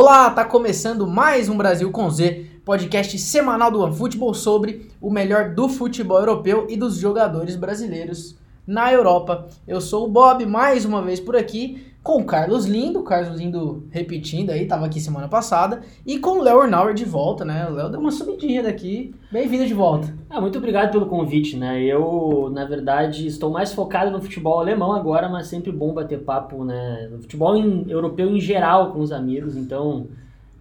Olá, tá começando mais um Brasil com Z, podcast semanal do OneFootball sobre o melhor do futebol europeu e dos jogadores brasileiros na Europa. Eu sou o Bob, mais uma vez por aqui, com o Carlos Lindo, Carlos Lindo repetindo aí, tava aqui semana passada, e com o Léo Ornauer de volta, né? O Léo deu uma subidinha daqui. Bem-vindo de volta. Ah, muito obrigado pelo convite, né? Eu, na verdade, estou mais focado no futebol alemão agora, mas sempre bom bater papo, né? No futebol em, europeu em geral com os amigos, então.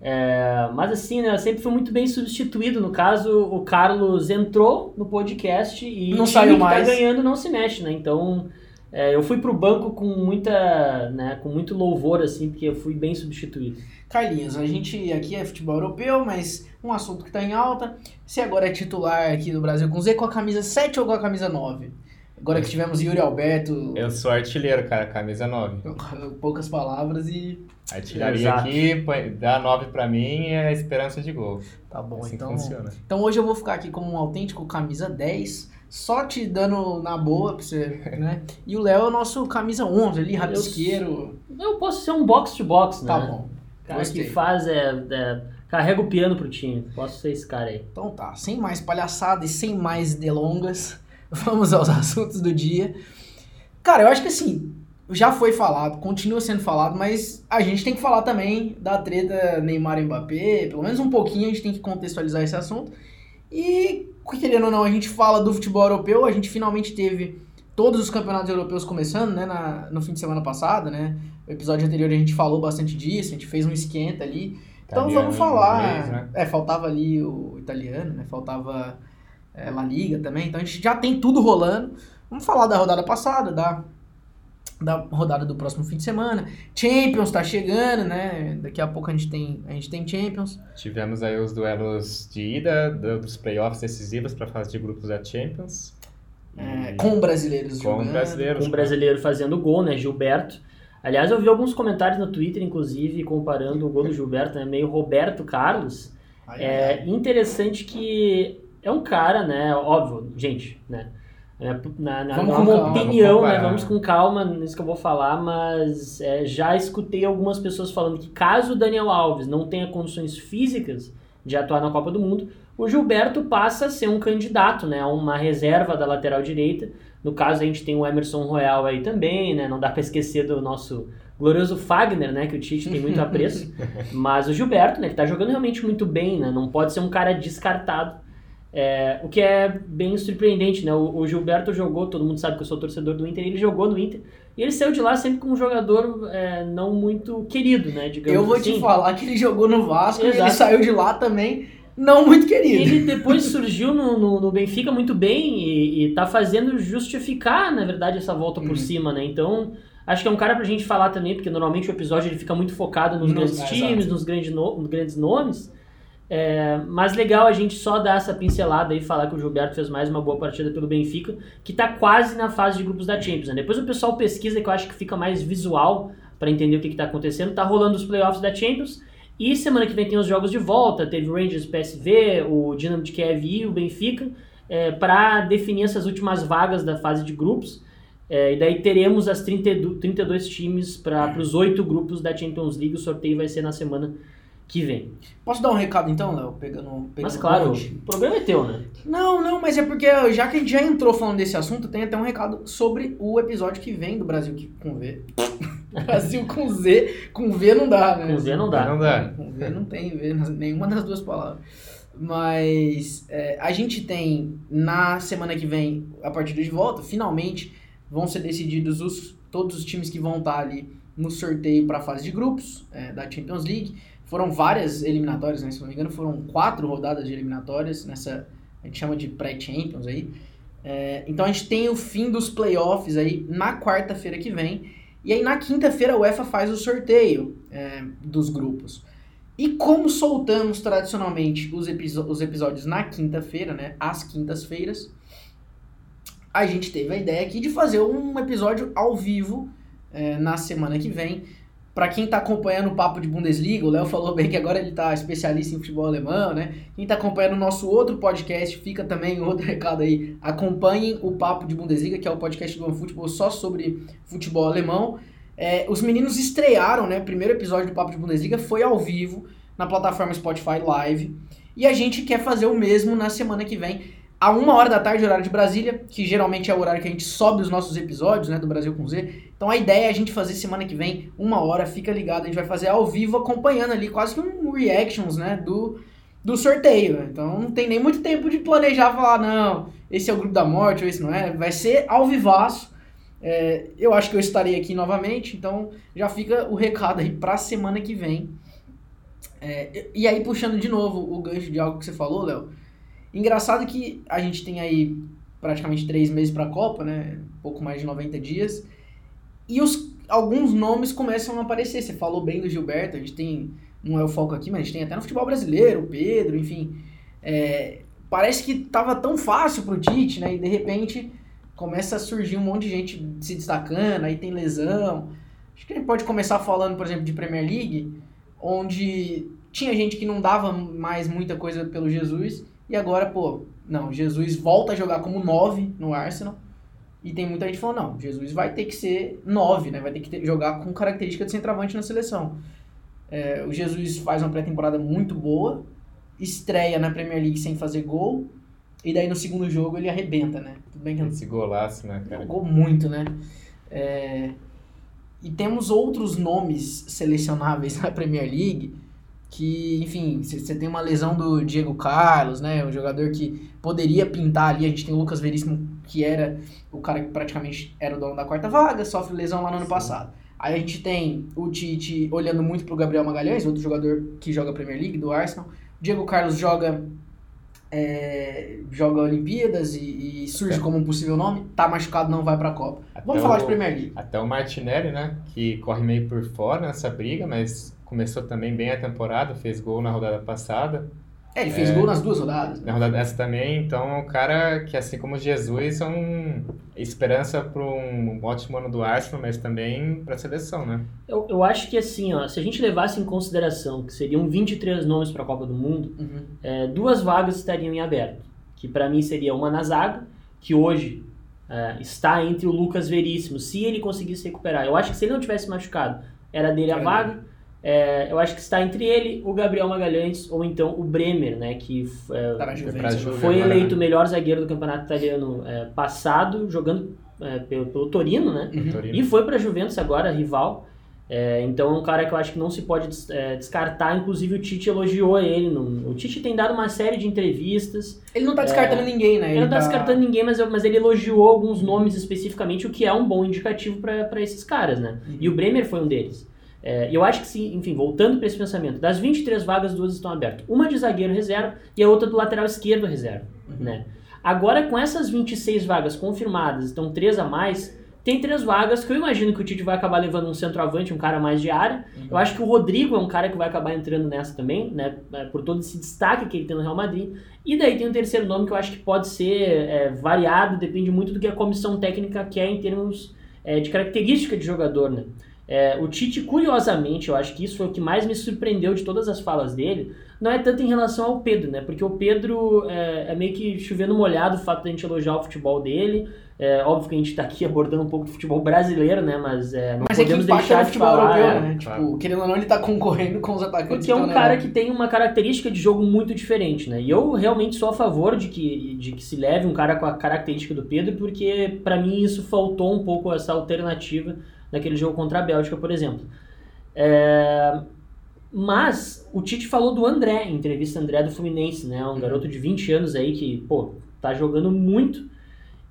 É, mas assim, né? Eu sempre fui muito bem substituído. No caso, o Carlos entrou no podcast e Não o saiu time que mais. tá ganhando não se mexe, né? Então. É, eu fui pro banco com muita, né, com muito louvor assim, porque eu fui bem substituído. Carlinhos, a gente aqui é futebol europeu, mas um assunto que tá em alta. Você agora é titular aqui do Brasil com Z com a camisa 7 ou com a camisa 9? Agora que tivemos Yuri Alberto, Eu sou artilheiro, cara, camisa 9. poucas palavras e. Artilharia Exato. aqui, dá 9 pra mim e é a esperança de gol. Tá bom, assim então. funciona. Então hoje eu vou ficar aqui como um autêntico camisa 10, só te dando na boa pra você, né? E o Léo é o nosso camisa 11 ali, rabisqueiro. Eu posso ser um box to box, né? Tá bom. cara Gostei. que faz é, é, carrega o piano pro time. Posso ser esse cara aí. Então tá, sem mais palhaçada e sem mais delongas, vamos aos assuntos do dia. Cara, eu acho que assim, já foi falado, continua sendo falado, mas a gente tem que falar também da treta Neymar e Mbappé, pelo menos um pouquinho a gente tem que contextualizar esse assunto. E, querendo ou não, a gente fala do futebol europeu, a gente finalmente teve todos os campeonatos europeus começando, né, na, no fim de semana passado, né? O episódio anterior a gente falou bastante disso, a gente fez um esquenta ali. Então Italiano, vamos falar. inglês, né? É, faltava ali o italiano, né? Faltava é, La Liga também. Então a gente já tem tudo rolando. Vamos falar da rodada passada, da, da rodada do próximo fim de semana. Champions tá chegando, né? Daqui a pouco a gente tem, a gente tem Champions. Tivemos aí os duelos de ida do- dos playoffs decisivos pra fase de grupos da Champions. é, com brasileiros com jogando. brasileiros. um brasileiro fazendo gol, né? Gilberto. Aliás, eu vi alguns comentários no Twitter, inclusive, comparando o gol do Gilberto, né? Meio Roberto Carlos. Ai, ai, ai. É interessante que é um cara, né? Óbvio, gente, né? É, Na, na, Vamos minha calma, opinião, vamos né? Vamos com calma nisso que eu vou falar, mas é, já escutei algumas pessoas falando que caso o Daniel Alves não tenha condições físicas de atuar na Copa do Mundo, o Gilberto passa a ser um candidato, né? Uma reserva da lateral direita. No caso, a gente tem o Emerson Royal aí também, né? Não dá pra esquecer do nosso glorioso Fagner, né? Que o Tite tem muito apreço. Mas o Gilberto, né? Que tá jogando realmente muito bem, né? Não pode ser um cara descartado. É, o que é bem surpreendente, né? O, o Gilberto jogou, todo mundo sabe que eu sou torcedor do Inter, ele jogou no Inter. E ele saiu de lá sempre como um jogador é, não muito querido, né? Digamos Eu vou assim. te falar que ele jogou no Vasco e ele Exato. saiu de lá também não muito querido. Ele depois surgiu no, no, no Benfica muito bem e, e tá fazendo justificar, na verdade, essa volta por Uhum. cima, né? Então, acho que é um cara pra gente falar também, porque normalmente o episódio ele fica muito focado nos grandes é, times, exato. nos grandes, no- nos grandes nomes. É, mas legal a gente só dar essa pincelada e falar que o Gilberto fez mais uma boa partida pelo Benfica, que tá quase na fase de grupos da Champions. Né? Depois o pessoal pesquisa que eu acho que fica mais visual pra entender o que, que tá acontecendo. Tá rolando os playoffs da Champions. E semana que vem tem os jogos de volta, teve o Rangers PSV, o Dinamo de Kiev e o Benfica, é, para definir essas últimas vagas da fase de grupos. É, e daí teremos as 32, 32 times para os oito grupos da Champions League. O sorteio vai ser na semana que vem. Posso dar um recado então, Léo? Pegando, pegando Mas claro, o problema é teu, né? Não, não, mas é porque já que a gente já entrou falando desse assunto, tem até um recado sobre o episódio que vem do Brasil que- com V. Brasil com Z, com V não dá, né? Com Z não dá. Não dá. Com V não tem V, nas- nenhuma das duas palavras. Mas é, a gente tem na semana que vem a partida de volta, finalmente vão ser decididos os, todos os times que vão estar ali no sorteio para a fase de grupos é, da Champions League. Foram várias eliminatórias, né? Se não me engano, foram quatro rodadas de eliminatórias nessa. A gente chama de pré-champions aí. É, então a gente tem o fim dos playoffs aí na quarta-feira que vem. E aí na quinta-feira a UEFA faz o sorteio é, dos grupos. E como soltamos tradicionalmente os, os episódios na quinta-feira, né? Às quintas-feiras, a gente teve a ideia aqui de fazer um episódio ao vivo é, na semana que vem. Pra quem tá acompanhando o papo de Bundesliga, o Léo falou bem que agora ele tá especialista em futebol alemão, né? Quem tá acompanhando o nosso outro podcast, fica também outro recado aí. Acompanhem o papo de Bundesliga, que é o podcast do OneFootball só sobre futebol alemão. É, os meninos estrearam, né? Primeiro episódio do Papo de Bundesliga foi ao vivo na plataforma Spotify Live. E a gente quer fazer o mesmo na semana que vem, a uma hora da tarde, horário de Brasília, que geralmente é o horário que a gente sobe os nossos episódios, né, do Brasil com Z. Então a ideia é a gente fazer semana que vem, uma hora, fica ligado, a gente vai fazer ao vivo, acompanhando ali, quase que um reactions, né, do, do sorteio. Então não tem nem muito tempo de planejar, falar, não, esse é o grupo da morte, ou esse não é. Vai ser ao vivaço. É, eu acho que eu estarei aqui novamente, então já fica o recado aí pra semana que vem. É, e aí, puxando de novo o gancho de algo que você falou, Léo. Engraçado que a gente tem aí praticamente três meses para a Copa, né? pouco mais de 90 dias. E os, alguns nomes começam a aparecer. Você falou bem do Gilberto, a gente tem. Não é o foco aqui, mas a gente tem até no futebol brasileiro, o Pedro, enfim. É, parece que tava tão fácil pro Tite, né? E de repente começa a surgir um monte de gente se destacando, aí tem lesão. Acho que a gente pode começar falando, por exemplo, de Premier League onde tinha gente que não dava mais muita coisa pelo Jesus, e agora, pô, não, Jesus volta a jogar como 9 no Arsenal, e tem muita gente falando, não, Jesus vai ter que ser 9, né? Vai ter que ter, jogar com característica de centroavante na seleção. É, o Jesus faz uma pré-temporada muito boa, estreia na Premier League sem fazer gol, e daí no segundo jogo ele arrebenta, né? Tudo bem que Esse golaço, né, cara? Jogou muito, né? É, e temos outros nomes selecionáveis na Premier League que, enfim, você tem uma lesão do Diego Carlos, né, um jogador que poderia pintar ali, a gente tem o Lucas Veríssimo, que era o cara que praticamente era o dono da quarta vaga, sofre lesão lá no ano Sim. passado. Aí a gente tem o Tite olhando muito pro Gabriel Magalhães, outro jogador que joga Premier League, do Arsenal. Diego Carlos joga é, joga Olimpíadas e, e surge até, como um possível nome, tá machucado, não vai pra Copa. Vamos falar o, de Premier League. Até o Martinelli, né, que corre meio por fora nessa briga, mas começou também bem a temporada, fez gol na rodada passada. É, ele fez é, gol nas duas rodadas. Né? Na rodada dessa também, então é um cara que, assim como Jesus, é um esperança para um ótimo ano do Arsenal, mas também para a seleção, né? Eu, eu acho que, assim, ó, se a gente levasse em consideração que seriam 23 nomes para a Copa do Mundo, uhum. é, duas vagas estariam em aberto. Que para mim seria uma na zaga, que hoje é, está entre o Lucas Veríssimo, se ele conseguisse recuperar. Eu acho que se ele não tivesse machucado, era dele a vaga. É, eu acho que está entre ele, o Gabriel Magalhães ou então o Bremer, né, que é, tá foi eleito o melhor zagueiro do campeonato italiano é, passado, jogando é, pelo, pelo, Torino, né? Uhum. Torino. E foi para a Juventus agora, rival. É, então é um cara que eu acho que não se pode é, descartar. Inclusive o Tite elogiou ele. No, o Tite tem dado uma série de entrevistas. Ele não está descartando ninguém, né? Ele, ele não está tá... descartando ninguém, mas, mas ele elogiou alguns nomes especificamente, o que é um bom indicativo para esses caras, né? Uhum. E o Bremer foi um deles. É, eu acho que sim, enfim, voltando para esse pensamento, das 23 vagas, duas estão abertas. Uma de zagueiro reserva e a outra do lateral esquerdo reserva. Uhum. Né? Agora, com essas 26 vagas confirmadas, então três a mais, tem três vagas que eu imagino que o Tite vai acabar levando um centroavante, um cara mais de área. Uhum. Eu acho que o Rodrigo é um cara que vai acabar entrando nessa também, né? É, por todo esse destaque que ele tem no Real Madrid. E daí tem um terceiro nome que eu acho que pode ser é, variado, depende muito do que a comissão técnica quer em termos é, de característica de jogador, né? É, o Tite, curiosamente, eu acho que isso foi o que mais me surpreendeu de todas as falas dele, não é tanto em relação ao Pedro, né? Porque o Pedro é, é meio que chovendo molhado o fato de a gente elogiar o futebol dele. É óbvio que a gente está aqui abordando um pouco do futebol brasileiro, né? Mas é, não Mas podemos é que deixar de futebol falar. Europeu, né? Tipo, querendo ou não, ele está concorrendo com os atacantes. Porque é um cara que tem uma característica de jogo muito diferente, né? E eu realmente sou a favor de que, de que se leve um cara com a característica do Pedro, porque para mim isso faltou um pouco essa alternativa naquele jogo contra a Bélgica, por exemplo. É... Mas o Tite falou do André, em entrevista André do Fluminense, né? Um garoto de 20 anos aí que, pô, tá jogando muito.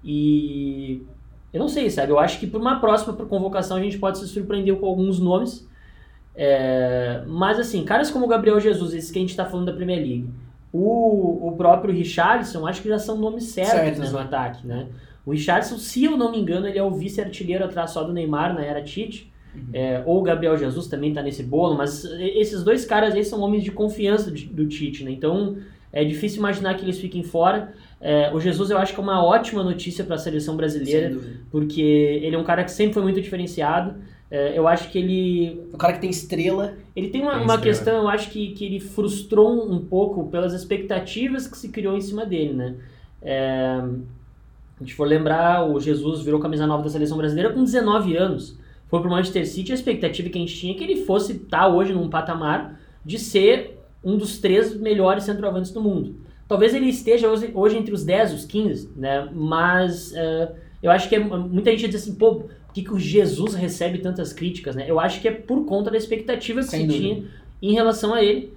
E eu não sei, sabe? Eu acho que para uma próxima convocação a gente pode se surpreender com alguns nomes. É... Mas assim, caras como o Gabriel Jesus, esse que a gente está falando da Premier League, o, o próprio Richarlison, acho que já são nomes certos certo, né, no ataque, né? O Richardson, se eu não me engano, ele é o vice-artilheiro atrás só do Neymar na era Tite. Uhum. É, ou o Gabriel Jesus também está nesse bolo, mas esses dois caras aí são homens de confiança do Tite, né? Então é difícil imaginar que eles fiquem fora. É, o Jesus eu acho que é uma ótima notícia para a seleção brasileira, porque ele é um cara que sempre foi muito diferenciado. É, eu acho que ele. O cara que tem estrela. Ele tem uma, tem uma questão, eu acho que, que ele frustrou um pouco pelas expectativas que se criou em cima dele, né? É, a gente for lembrar, o Jesus virou camisa nova da seleção brasileira com 19 anos. foi pro Manchester City, a expectativa que a gente tinha é que ele fosse estar hoje num patamar de ser um dos três melhores centroavantes do mundo. Talvez ele esteja hoje, hoje entre os 10, os 15, né? Mas uh, eu acho que é, muita gente diz assim, pô, por que, que o Jesus recebe tantas críticas, né? Eu acho que é por conta da expectativa que Sem se dúvida. tinha em relação a ele.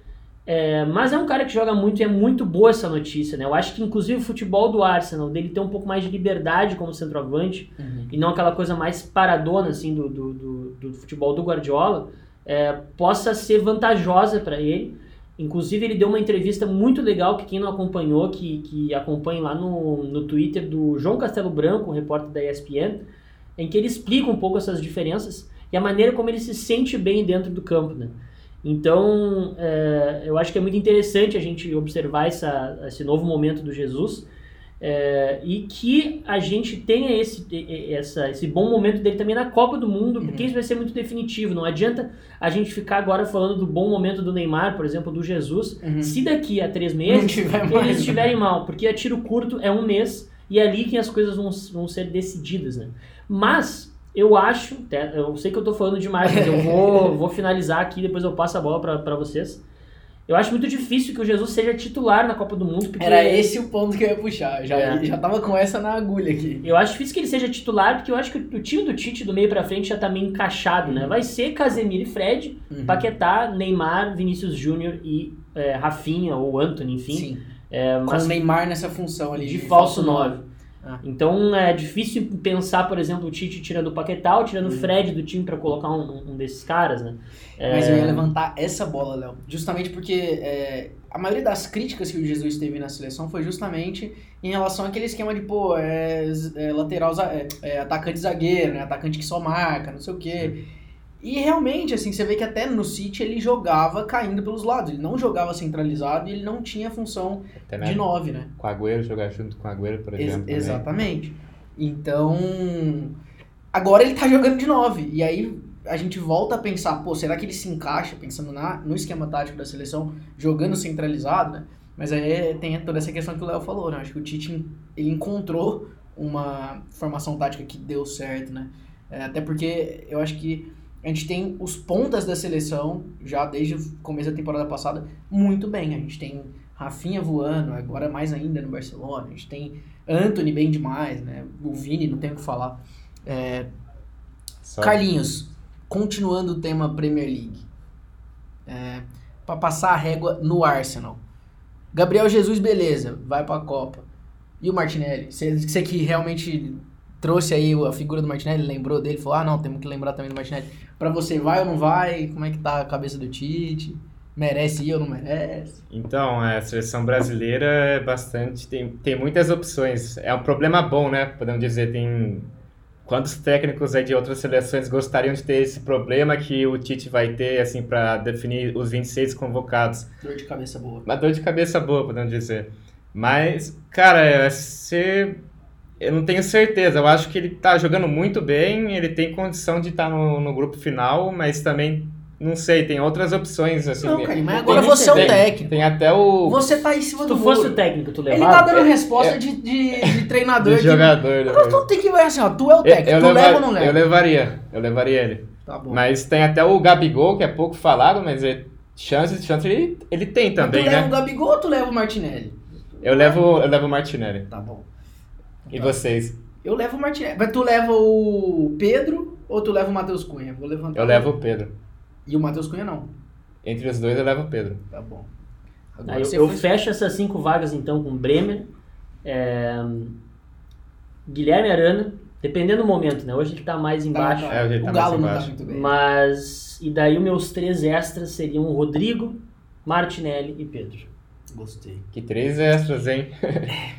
É, mas é um cara que joga muito e é muito boa essa notícia, né? Eu acho que inclusive o futebol do Arsenal, dele ter um pouco mais de liberdade como centroavante uhum. e não aquela coisa mais paradona assim do, do, do, do futebol do Guardiola, é, possa ser vantajosa para ele. Inclusive ele deu uma entrevista muito legal que quem não acompanhou, que, que acompanhe lá no, no Twitter do João Castelo Branco, repórter da ESPN, em que ele explica um pouco essas diferenças e a maneira como ele se sente bem dentro do campo, né? Então, é, eu acho que é muito interessante a gente observar essa, esse novo momento do Jesus é, e que a gente tenha esse, essa, esse bom momento dele também na Copa do Mundo, porque uhum. isso vai ser muito definitivo. Não adianta a gente ficar agora falando do bom momento do Neymar, por exemplo, do Jesus, uhum. se daqui a três meses eles estiverem mal, porque a tiro curto é um mês e é ali que as coisas vão, vão ser decididas. Né? Mas eu acho, eu sei que eu tô falando demais, mas eu vou, vou finalizar aqui, depois eu passo a bola para vocês. Eu acho muito difícil que o Jesus seja titular na Copa do Mundo. Porque... Era esse o ponto que eu ia puxar. Já, é. já tava com essa na agulha aqui. Eu acho difícil que ele seja titular, porque eu acho que o time do Tite do meio pra frente já tá meio encaixado, né? Vai ser Casemiro e Fred, uhum. Paquetá, Neymar, Vinícius Júnior e é, Rafinha ou Anthony, enfim. Sim. É, mas... Com o Neymar nessa função ali. De, de falso 9. Ah. Então é difícil pensar, por exemplo, o Tite tirando o Paquetá ou tirando o uhum. Fred do time para colocar um, um, desses caras, né? É... Mas eu ia levantar essa bola, Léo, justamente porque é, a maioria das críticas que o Jesus teve na seleção foi justamente em relação àquele esquema de, pô, é, é lateral, é, é, atacante zagueiro, né? Atacante que só marca, não sei o quê. Sim. E realmente, assim, você vê que até no City ele jogava caindo pelos lados. Ele não jogava centralizado e ele não tinha função de 9, né? Com o Agüero, jogar junto com o Agüero, por exemplo. Ex exatamente. Então, agora ele tá jogando de 9. E aí a gente volta a pensar, pô, será que ele se encaixa, pensando na, no esquema tático da seleção, jogando centralizado, né? Mas aí tem toda essa questão que o Léo falou, né? Acho que o Tite, ele encontrou uma formação tática que deu certo, né? É, até porque eu acho que a gente tem os pontas da seleção, já desde o começo da temporada passada, muito bem. A gente tem Rafinha voando, agora mais ainda no Barcelona. A gente tem Anthony bem demais, né? O Vini, não tem o que falar. É... Carlinhos, continuando o tema Premier League. É... para passar a régua no Arsenal. Gabriel Jesus, beleza, vai para a Copa. E o Martinelli? Você que realmente trouxe aí a figura do Martinelli, lembrou dele, falou: ah, não, temos que lembrar também do Martinelli. Pra você, vai ou não vai? Como é que tá a cabeça do Tite? Merece ir ou não merece? Então, a seleção brasileira é bastante. Tem, tem muitas opções. É um problema bom, né? Podemos dizer. Tem. Quantos técnicos aí de outras seleções gostariam de ter esse problema que o Tite vai ter, assim, para definir os 26 convocados? Dor de cabeça boa. Uma dor de cabeça boa, podemos dizer. Mas, cara, vai ser eu não tenho certeza. Eu acho que ele tá jogando muito bem, ele tem condição de estar tá no, no grupo final, mas também não sei, tem outras opções, assim. Não, cara, mas agora você é o técnico. Tem até o. Você tá em cima Se do tu fosse o técnico, tu levava. Ele tá dando resposta é. de, de, de, treinador. de jogador. De... Tu tem que ver assim, ó. Tu é o técnico. Eu, eu tu leva ou não leva? Eu levaria. Eu levaria ele. Tá bom. Mas tem até o Gabigol, que é pouco falado, mas ele, chances, chances ele, ele tem também, mas tu né? leva o Gabigol ou tu leva o Martinelli? Eu levo, eu levo o Martinelli. Tá bom. E tá. vocês? Eu levo o Martinelli. Mas tu leva o Pedro ou tu leva o Matheus Cunha? Vou levantar. Eu levo o Pedro. E o Matheus Cunha não? Entre os dois eu levo o Pedro. Tá bom. Agora, eu, eu fecho essas cinco vagas então com Bremer, é, Guilherme Arana, dependendo do momento, né? Hoje ele tá mais tá, embaixo. Tá, é, o tá Galo não tá muito bem. Mas. E daí os meus três extras seriam Rodrigo, Martinelli e Pedro. Gostei. Que três extras, hein?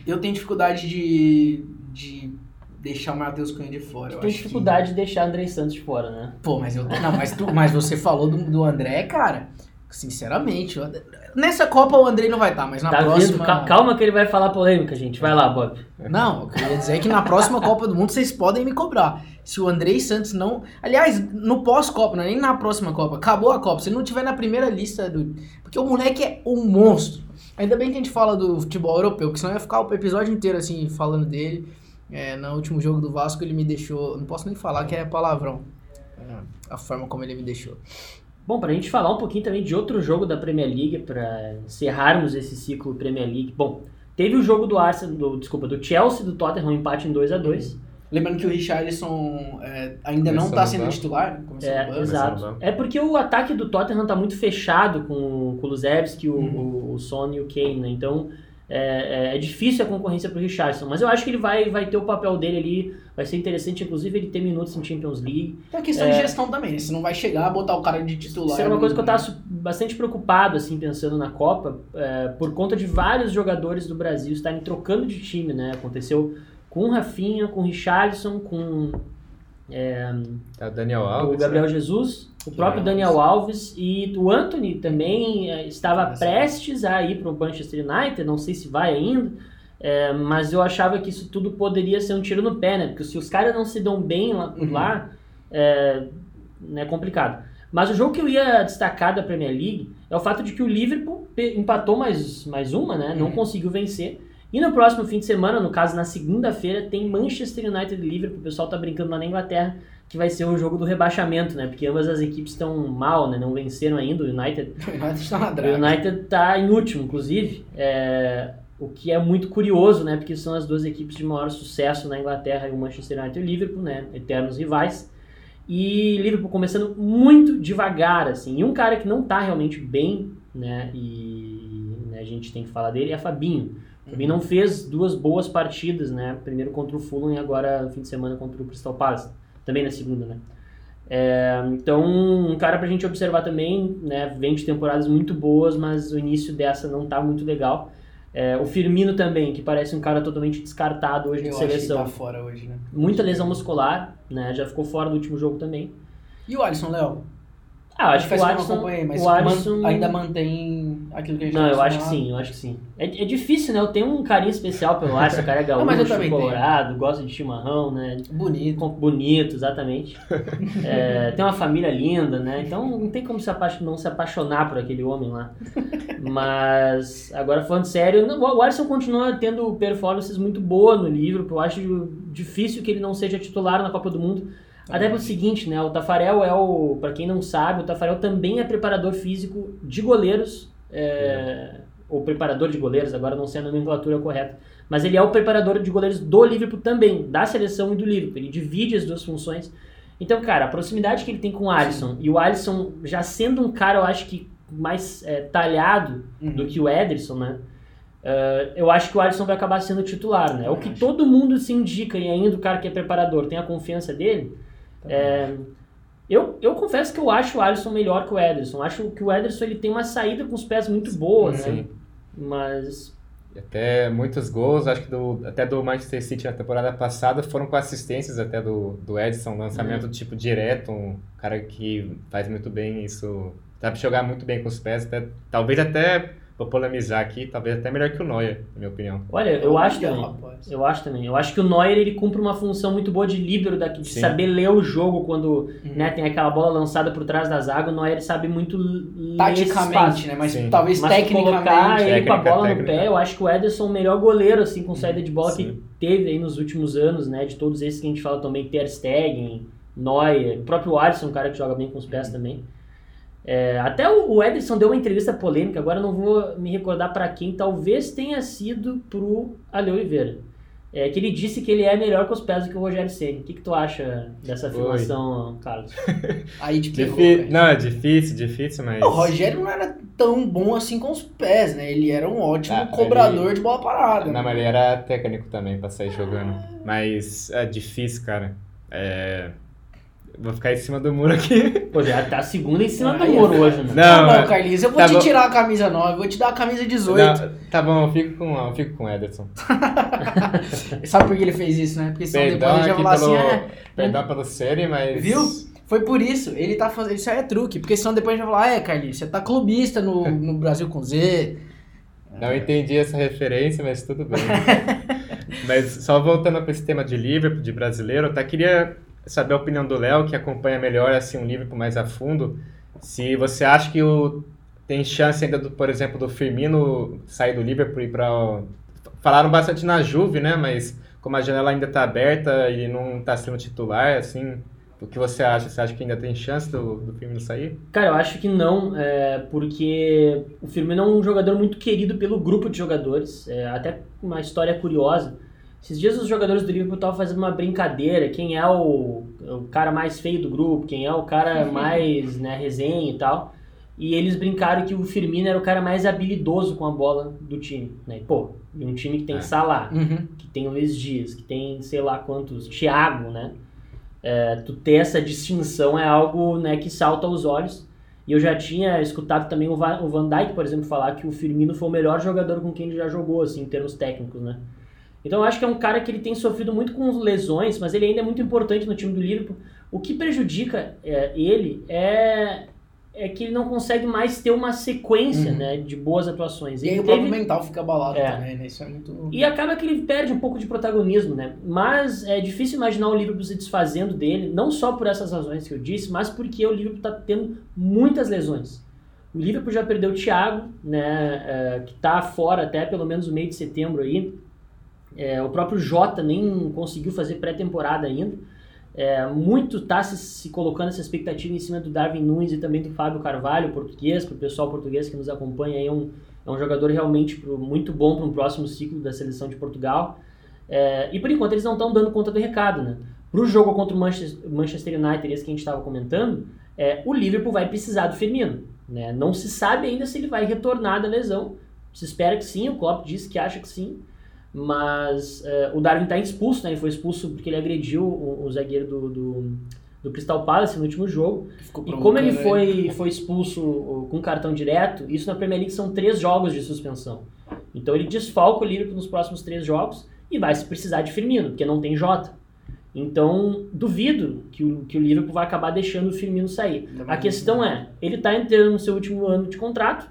eu tenho dificuldade de, de deixar o Matheus Cunha de fora. Tu tem dificuldade que... de deixar o André Santos de fora, né? Pô, mas eu. Não, mas, tu, mas você falou do, do André, cara. Sinceramente, André... nessa Copa o André não vai estar, tá, mas na tá próxima. Vendo? Calma que ele vai falar polêmica, gente. Vai lá, Bob. Não, eu queria dizer que na próxima Copa do Mundo vocês podem me cobrar. Se o André Santos não. Aliás, no pós-Copa, não é nem na próxima Copa. Acabou a Copa. Se ele não tiver na primeira lista do. Porque o moleque é um monstro. Ainda bem que a gente fala do futebol europeu, porque senão ia ficar o episódio inteiro assim falando dele. É, no último jogo do Vasco ele me deixou. Não posso nem falar que é palavrão. a forma como ele me deixou. Bom, para a gente falar um pouquinho também de outro jogo da Premier League, para encerrarmos esse ciclo Premier League. Bom, teve o jogo do Arsenal, do, desculpa, do Chelsea, do Tottenham, um empate em 2 a 2 Lembrando que o Richarlison é, ainda não está sendo titular. É, exato. É porque o ataque do Tottenham está muito fechado com, com o Kulusevski, o, uhum. o, o Son e o Kane, né? Então é, é, é, difícil a concorrência para o Richardson, mas eu acho que ele vai, vai ter o papel dele ali, vai ser interessante, inclusive, ele ter minutos em Champions League. É uma questão é, de gestão também, né? Você não vai chegar a botar o cara de titular. Isso era uma coisa que eu estava bastante preocupado, assim, pensando na Copa, é, por conta de vários jogadores do Brasil estarem trocando de time, né? Aconteceu com o Rafinha, com o Richardson, com é, é, o Daniel Alves. O Gabriel né? Jesus, o próprio Daniel Alves e o Anthony também é, estava prestes a ir para o Manchester United, não sei se vai ainda, é, mas eu achava que isso tudo poderia ser um tiro no pé, né? Porque se os caras não se dão bem lá, uhum. lá é, é complicado. Mas o jogo que eu ia destacar da Premier League é o fato de que o Liverpool empatou mais, mais uma, né? Não uhum. conseguiu vencer. E no próximo fim de semana, no caso na segunda-feira, tem Manchester United e Liverpool. O pessoal tá brincando lá na Inglaterra que vai ser o jogo do rebaixamento, né? Porque ambas as equipes estão mal, né? Não venceram ainda. O United. O United está na O United tá em último, inclusive. É... O que é muito curioso, né? Porque são as duas equipes de maior sucesso na Inglaterra, o Manchester United e o Liverpool, né? Eternos rivais. E Liverpool começando muito devagar, assim. E um cara que não tá realmente bem, né? E né, a gente tem que falar dele é Fabinho. Também não fez duas boas partidas, né? Primeiro contra o Fulham e agora no fim de semana contra o Crystal Palace. Também na segunda, né? É, então, um cara pra gente observar também, né? Vem de temporadas muito boas, mas o início dessa não tá muito legal. É, o Firmino também, que parece um cara totalmente descartado hoje Eu de seleção. Acho que tá fora hoje, né? Muita lesão muscular, né? Já ficou fora do último jogo também. E o Alisson, Léo? Ah, acho que o Alisson, mas o Alisson ainda mantém aquilo que a gente Não, eu acho que sim, eu acho que sim. É, é difícil, né? Eu tenho um carinho especial pelo Alisson, o cara é gaúcho, não, colorado, gosta de chimarrão, né? Bonito. Bonito, exatamente. é, tem uma família linda, né? Então não tem como se não se apaixonar por aquele homem lá. Mas, agora falando sério, o Alisson continua tendo performances muito boas no livro, eu acho difícil que ele não seja titular na Copa do Mundo até pelo seguinte, né? O Tafarel é o. para quem não sabe, o Tafarel também é preparador físico de goleiros. É, ou preparador de goleiros, agora não sei a nomenclatura correta. Mas ele é o preparador de goleiros do Liverpool também, da seleção e do Liverpool. Ele divide as duas funções. Então, cara, a proximidade que ele tem com o Alisson, e o Alisson já sendo um cara, eu acho que mais é, talhado uhum. do que o Ederson, né? Uh, eu acho que o Alisson vai acabar sendo titular, né? É o que todo mundo se indica, e ainda o cara que é preparador tem a confiança dele, Tá é, eu, eu confesso que eu acho o Alisson melhor que o Ederson. Acho que o Ederson ele tem uma saída com os pés muito boa, Sim. né? Mas. Até muitos gols, acho que do, até do Manchester City na temporada passada foram com assistências até do, do Edson, lançamento uhum. tipo direto, um cara que faz muito bem isso, pra jogar muito bem com os pés, até, talvez até vou polemizar aqui, talvez até melhor que o Neuer, na minha opinião. Olha, eu acho também. Rapaz. Eu acho também. Eu acho que o Neuer ele cumpre uma função muito boa de líbero daqui, de Sim. saber ler o jogo quando uhum. né, tem aquela bola lançada por trás da zaga. O Neuer sabe muito taticamente, né? Mas Sim. talvez Mas tecnicamente. colocar ele com a bola técnica. no pé, eu acho que o Ederson é o melhor goleiro assim com saída de bola Sim. que teve aí nos últimos anos, né? De todos esses que a gente fala também, Ter Stegen, Neuer, o próprio Alisson, um cara que joga bem com os pés uhum. também. É, até o Ederson deu uma entrevista polêmica, agora não vou me recordar para quem, talvez tenha sido pro Ale Oliveira. É, que ele disse que ele é melhor com os pés do que o Rogério Ceni. O que, que tu acha dessa afirmação, Oi. Carlos? Aí te pegou, Difí Não, é difícil, difícil, mas... O Rogério não era tão bom assim com os pés, né? Ele era um ótimo ah, cobrador ele... de bola parada. Não, né? mas ele era técnico também pra sair jogando. Mas é difícil, cara. É... Vou ficar em cima do muro aqui. Pô, já tá segunda em cima do muro hoje, né? Não, tá bom, Carlinhos, eu vou tá te bom. tirar a camisa 9, vou te dar a camisa 18. Não, tá bom, eu fico com, eu fico com o Ederson. Sabe por que ele fez isso, né? Porque senão perdão depois ele já falar assim, é... Perdão pelo série, mas... Viu? Foi por isso, ele tá fazendo, isso aí é truque, porque senão depois a gente vai falar, ah, é, Carlinhos, você tá clubista no, no Brasil com Z. Não entendi essa referência, mas tudo bem. mas só voltando para esse tema de Liverpool, de brasileiro, eu até queria saber a opinião do Léo, que acompanha melhor assim um Liverpool mais a fundo. Se você acha que o, tem chance ainda, do, por exemplo, do Firmino sair do Liverpool e para falaram bastante na Juve, né? Mas como a janela ainda está aberta e não está sendo titular, assim, O que você acha? Você acha que ainda tem chance do, do Firmino sair? Cara, eu acho que não, é, porque o Firmino é um jogador muito querido pelo grupo de jogadores. É, até uma história curiosa. Esses dias os jogadores do Liverpool estavam fazendo uma brincadeira, quem é o, o cara mais feio do grupo, quem é o cara mais né, resenha e tal. E eles brincaram que o Firmino era o cara mais habilidoso com a bola do time. Né? Pô, um time que tem É. Salah, Uhum. que tem Luiz Dias, que tem sei lá quantos, Thiago, né? É, tu ter essa distinção é algo né, que salta aos olhos. E eu já tinha escutado também o Van Dijk, por exemplo, falar que o Firmino foi o melhor jogador com quem ele já jogou, assim, em termos técnicos, né? Então eu acho que é um cara que ele tem sofrido muito com lesões, mas ele ainda é muito importante no time do Liverpool. O que prejudica é, ele é, é que ele não consegue mais ter uma sequência Uhum. né, de boas atuações. E aí Ele o teve- próprio mental fica abalado É. também, né? Isso é muito. e acaba que ele perde um pouco de protagonismo, né? Mas é difícil imaginar o Liverpool se desfazendo dele, não só por essas razões que eu disse, mas porque o Liverpool está tendo muitas lesões. O Liverpool já perdeu o Thiago, né? é, que está fora até pelo menos o meio de setembro aí. É, o próprio Jota nem conseguiu fazer pré-temporada ainda. É, muito está se, se colocando essa expectativa em cima do Darwin Nunes e também do Fábio Carvalho, português, para o pessoal português que nos acompanha aí, é um, é um jogador realmente pro- muito bom para um próximo ciclo da seleção de Portugal. É, e por enquanto eles não estão dando conta do recado, né? Para o jogo contra o Manchester, Manchester United, esse que a gente estava comentando, é, o Liverpool vai precisar do Firmino. Né? Não se sabe ainda se ele vai retornar da lesão. Se espera que sim, o Klopp disse que acha que sim. Mas é, o Darwin está expulso, né? Ele foi expulso porque ele agrediu o, o zagueiro do, do, do Crystal Palace no último jogo. E como ele provocando foi, foi expulso uh, com cartão direto, isso na Premier League são três jogos de suspensão. Então ele desfalca o Liverpool nos próximos três jogos e vai se precisar de Firmino, porque não tem Jota. Então duvido que o, que o Liverpool vai acabar deixando o Firmino sair. Ainda A questão é, ele está entrando no seu último ano de contrato,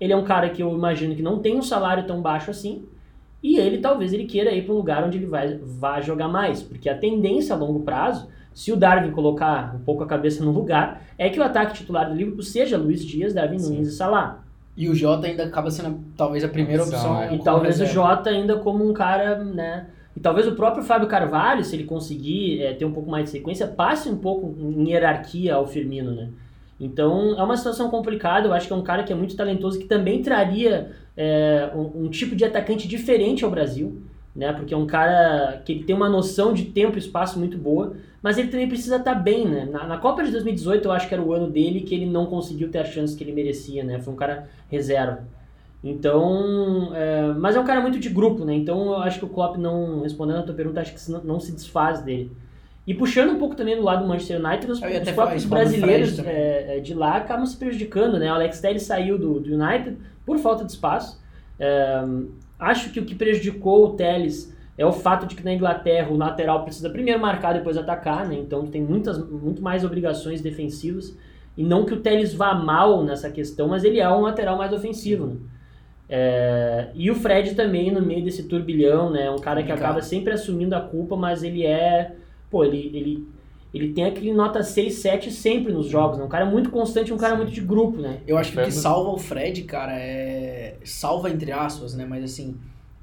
ele é um cara que eu imagino que não tem um salário tão baixo assim, e ele talvez ele queira ir para um lugar onde ele vai, vai jogar mais, porque a tendência a longo prazo, se o Darwin colocar um pouco a cabeça no lugar, é que o ataque titular do Liverpool seja Luiz Dias, Darwin Sim. Nunes e Salah. E o Jota ainda acaba sendo talvez a primeira Opção, opção. é. E talvez o reserva. Jota ainda como um cara, né? E talvez o próprio Fábio Carvalho, se ele conseguir é, ter um pouco mais de sequência, passe um pouco em hierarquia ao Firmino, né? Então é uma situação complicada. Eu acho que é um cara que é muito talentoso, que também traria é, um, um tipo de atacante diferente ao Brasil, né? Porque é um cara que ele tem uma noção de tempo e espaço muito boa, mas ele também precisa estar bem, né? Na, na Copa de 2018 eu acho que era o ano dele que ele não conseguiu ter a chance que ele merecia, né? Foi um cara reserva. Então, é, mas é um cara muito de grupo, né? Então eu acho que o Klopp não, respondendo a tua pergunta, acho que não, se desfaz dele. E puxando um pouco também do lado do Manchester United, os, os próprios brasileiros é, é, de lá acabam se prejudicando, né? O Alex Telles saiu do, do United por falta de espaço. É, acho que o que prejudicou o Telles é o fato de que na Inglaterra o lateral precisa primeiro marcar, depois atacar, né? Então tem muitas, muito mais obrigações defensivas. E não que o Telles vá mal nessa questão, mas ele é um lateral mais ofensivo, né? É, e o Fred também no meio desse turbilhão, né? Um cara que acaba sempre assumindo a culpa, mas ele é. Pô, ele, ele, ele tem aquele nota 6, 7 sempre nos jogos, né? Um cara muito constante, um cara Sim. muito de grupo, né? Eu acho que o que salva o Fred, cara, é. Salva entre aspas, né? Mas assim,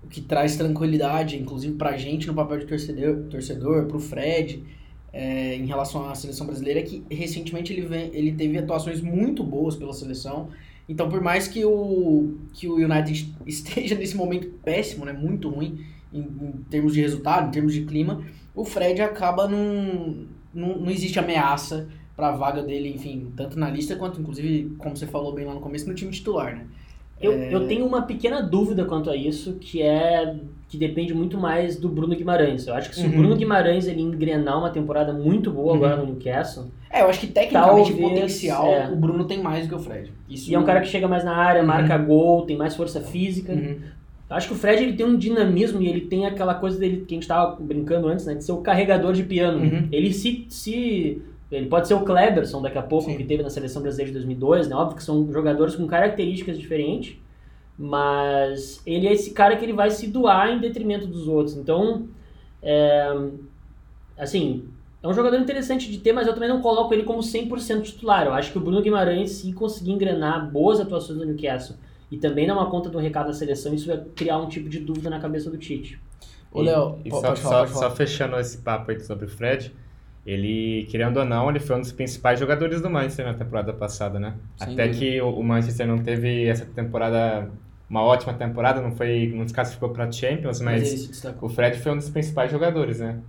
o que traz tranquilidade, inclusive pra gente no papel de torcedor, torcedor pro Fred, é, em relação à seleção brasileira, é que recentemente ele, vem, ele teve atuações muito boas pela seleção. Então, por mais que o, que o United esteja nesse momento péssimo, né? Muito ruim em, em termos de resultado, em termos de clima, o Fred acaba num. Não, não existe ameaça para a vaga dele, enfim, tanto na lista quanto, inclusive, como você falou bem lá no começo, no time titular, né? Eu, É. eu tenho uma pequena dúvida quanto a isso, que é que depende muito mais do Bruno Guimarães. Eu acho que se Uhum. o Bruno Guimarães ele engrenar uma temporada muito boa Uhum. agora no Newcastle, É, eu acho que tecnicamente, Talvez, potencial, é. o Bruno tem mais do que o Fred. Isso... e é um cara que chega mais na área, Uhum. marca gol, tem mais força física. Acho que o Fred ele tem um dinamismo e ele tem aquela coisa dele que a gente tava brincando antes, né, de ser o carregador de piano. Uhum. Ele se, se ele pode ser o Kleberson daqui a pouco Sim. que teve na seleção brasileira de 2002, né? Óbvio que são jogadores com características diferentes, mas ele é esse cara que ele vai se doar em detrimento dos outros. Então, é, assim, é um jogador interessante de ter, mas eu também não coloco ele como 100% titular. Eu acho que o Bruno Guimarães, se conseguir engrenar boas atuações no Newcastle e também dar uma conta do recado da seleção, isso vai criar um tipo de dúvida na cabeça do Tite. Ô, Léo, só, falar, só- só fechando esse papo aí sobre o Fred, ele, querendo ou não, ele foi um dos principais jogadores do Manchester na temporada passada, né? Sem Até dúvida. que o Manchester não teve essa temporada, uma ótima temporada, não foi, não se classificou para Champions, Mas mas o Fred foi um dos principais jogadores, né?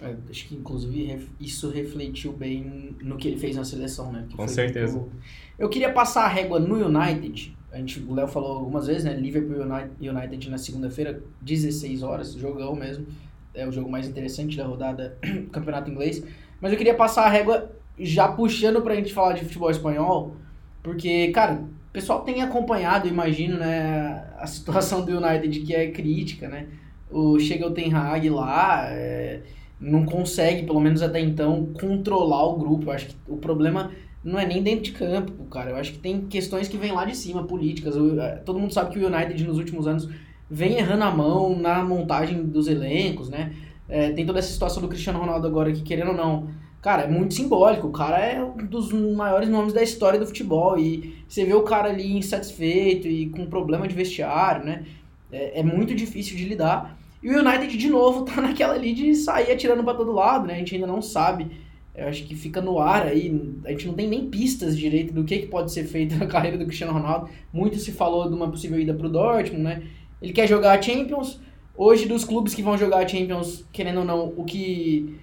É, acho que inclusive isso refletiu bem no que ele fez na seleção, né? Que Com foi certeza. muito- Eu queria passar a régua no United. A gente, o Léo falou algumas vezes, né? Liverpool United, na segunda-feira, 16 horas, jogão mesmo. É o jogo mais interessante da rodada do campeonato inglês. Mas eu queria passar a régua já puxando pra gente falar de futebol espanhol, porque, cara, o pessoal tem acompanhado, imagino, né, a situação do United que é crítica, né? O chega o Ten Hag lá, é, não consegue, pelo menos até então, controlar o grupo. Eu acho que o problema não é nem dentro de campo, cara. Eu acho que tem questões que vêm lá de cima, políticas. É, todo mundo sabe que o United nos últimos anos vem errando a mão na montagem dos elencos, né? É, tem toda essa situação do Cristiano Ronaldo agora que, querendo ou não, cara, é muito simbólico. O cara é um dos maiores nomes da história do futebol. E você vê o cara ali insatisfeito e com problema de vestiário, né? É, é muito difícil de lidar. E o United, de novo, tá naquela ali de sair atirando pra todo lado, né? A gente ainda não sabe. Eu acho que fica no ar aí. A gente não tem nem pistas direito do que, que pode ser feito na carreira do Cristiano Ronaldo. Muito se falou de uma possível ida pro Dortmund, né? Ele quer jogar a Champions. Hoje, dos clubes que vão jogar a Champions, querendo ou não, o que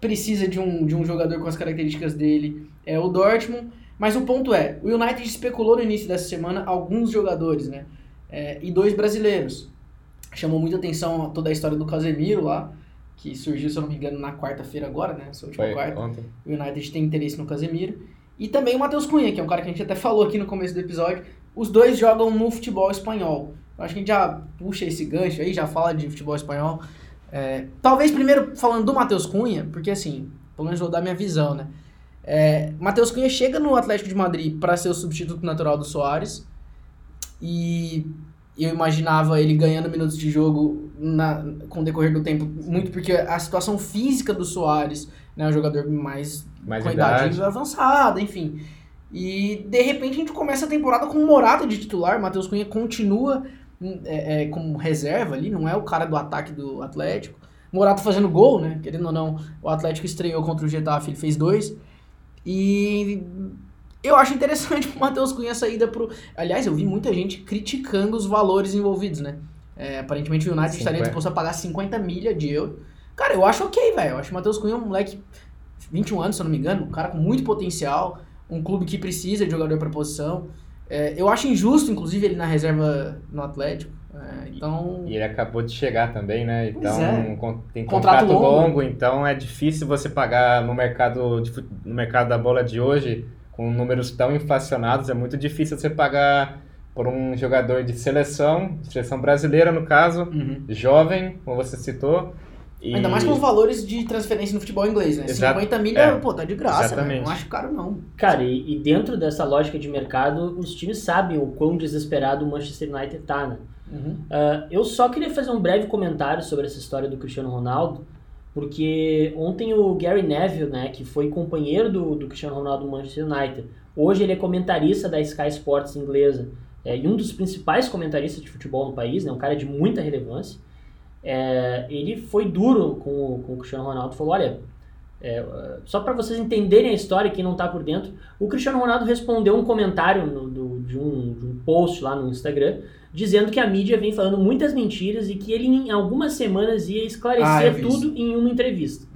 precisa de um, de um jogador com as características dele é o Dortmund. Mas o ponto é, o United especulou no início dessa semana alguns jogadores, né? É, e dois brasileiros. Chamou muita atenção toda a história do Casemiro lá, que surgiu, se eu não me engano, na quarta-feira agora, né? Essa última Foi quarta. ontem. O United tem interesse no Casemiro. E também o Matheus Cunha, que é um cara que a gente até falou aqui no começo do episódio. Os dois jogam no futebol espanhol. Eu acho que a gente já puxa esse gancho aí, já fala de futebol espanhol. É, talvez primeiro falando do Matheus Cunha, porque assim, pelo menos vou dar minha visão, né? É, Matheus Cunha chega no Atlético de Madrid para ser o substituto natural do Soares. E eu imaginava ele ganhando minutos de jogo na, com o decorrer do tempo, muito porque a situação física do Soares, né, o jogador mais Mais com idade idade. avançada, enfim. E de repente a gente começa a temporada com o Morata de titular, Matheus Cunha continua hum, é, é, como reserva ali, não é o cara do ataque do Atlético. Morata fazendo gol, né? Querendo ou não, o Atlético estreou contra o Getafe, ele fez dois. E eu acho interessante o Matheus Cunha a saída pro. Aliás, eu vi muita gente criticando os valores envolvidos, né? É, aparentemente o United estaria 50. disposto a pagar 50 milha de euro. Cara, eu acho ok, velho. Eu acho que o Matheus Cunha é um moleque 21 anos, se eu não me engano, um cara com muito potencial, um clube que precisa de jogador para posição. É, eu acho injusto, inclusive, ele na reserva no Atlético. É, então, E ele acabou de chegar também, né? Então é. tem Contrato contrato, longo. longo. então é difícil você pagar no mercado, de, no mercado da bola de hoje, com números tão inflacionados, é muito difícil você pagar por um jogador de seleção, seleção brasileira no caso, uhum. jovem, como você citou. E... ainda mais com os valores de transferência no futebol inglês, né? Exato. 50 milha, É. pô, tá de graça. Exatamente. Não acho caro, não. Cara, e, e dentro dessa lógica de mercado, os times sabem o quão desesperado o Manchester United tá, né? Uhum. Ah, eu só queria fazer um breve comentário sobre essa história do Cristiano Ronaldo, porque ontem o Gary Neville, né, que foi companheiro do, do Cristiano Ronaldo no Manchester United, hoje ele é comentarista da Sky Sports inglesa é, e um dos principais comentaristas de futebol no país, né, um cara de muita relevância. É, ele foi duro com, o- com o Cristiano Ronaldo, falou, olha, é, só para vocês entenderem a história, quem não tá por dentro, o Cristiano Ronaldo respondeu um comentário no- do- de, um, de um post lá no Instagram, dizendo que a mídia vem falando muitas mentiras e que ele em algumas semanas ia Ah, esclarecer vi tudo em uma entrevista.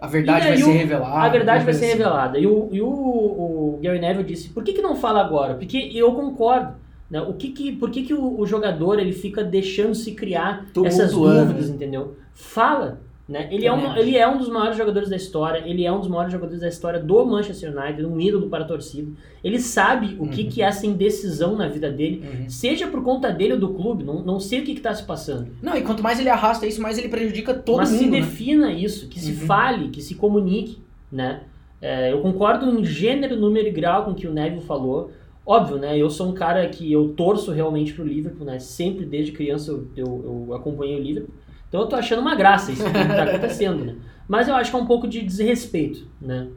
A verdade vai ser revelada. a verdade vai ser assim. revelada. E, o, e o, o Gary Neville disse, por que, que não fala agora? Porque eu concordo. Né? O que que, por que, que o, o jogador ele fica deixando se criar essas Tumultuando. dúvidas, entendeu? Fala. Né? Ele, é um, ele é um dos maiores jogadores da história, ele é um dos maiores jogadores da história do Manchester United, um ídolo para a torcida. Ele sabe o que, Uhum. que é essa indecisão na vida dele, Uhum. seja por conta dele ou do clube, não, não sei o que está se passando. Não, e quanto mais ele arrasta isso, mais ele prejudica todo Mas se mundo. né? defina isso, que se Uhum. fale, que se comunique, né? É, eu concordo em gênero, número e grau com o que o Neville falou. Óbvio, né? Eu sou um cara que eu torço realmente pro Liverpool, né? Sempre, desde criança, eu, eu, eu acompanhei o Liverpool. Então eu tô achando uma graça isso que tá acontecendo, né? Mas eu acho que é um pouco de desrespeito, né?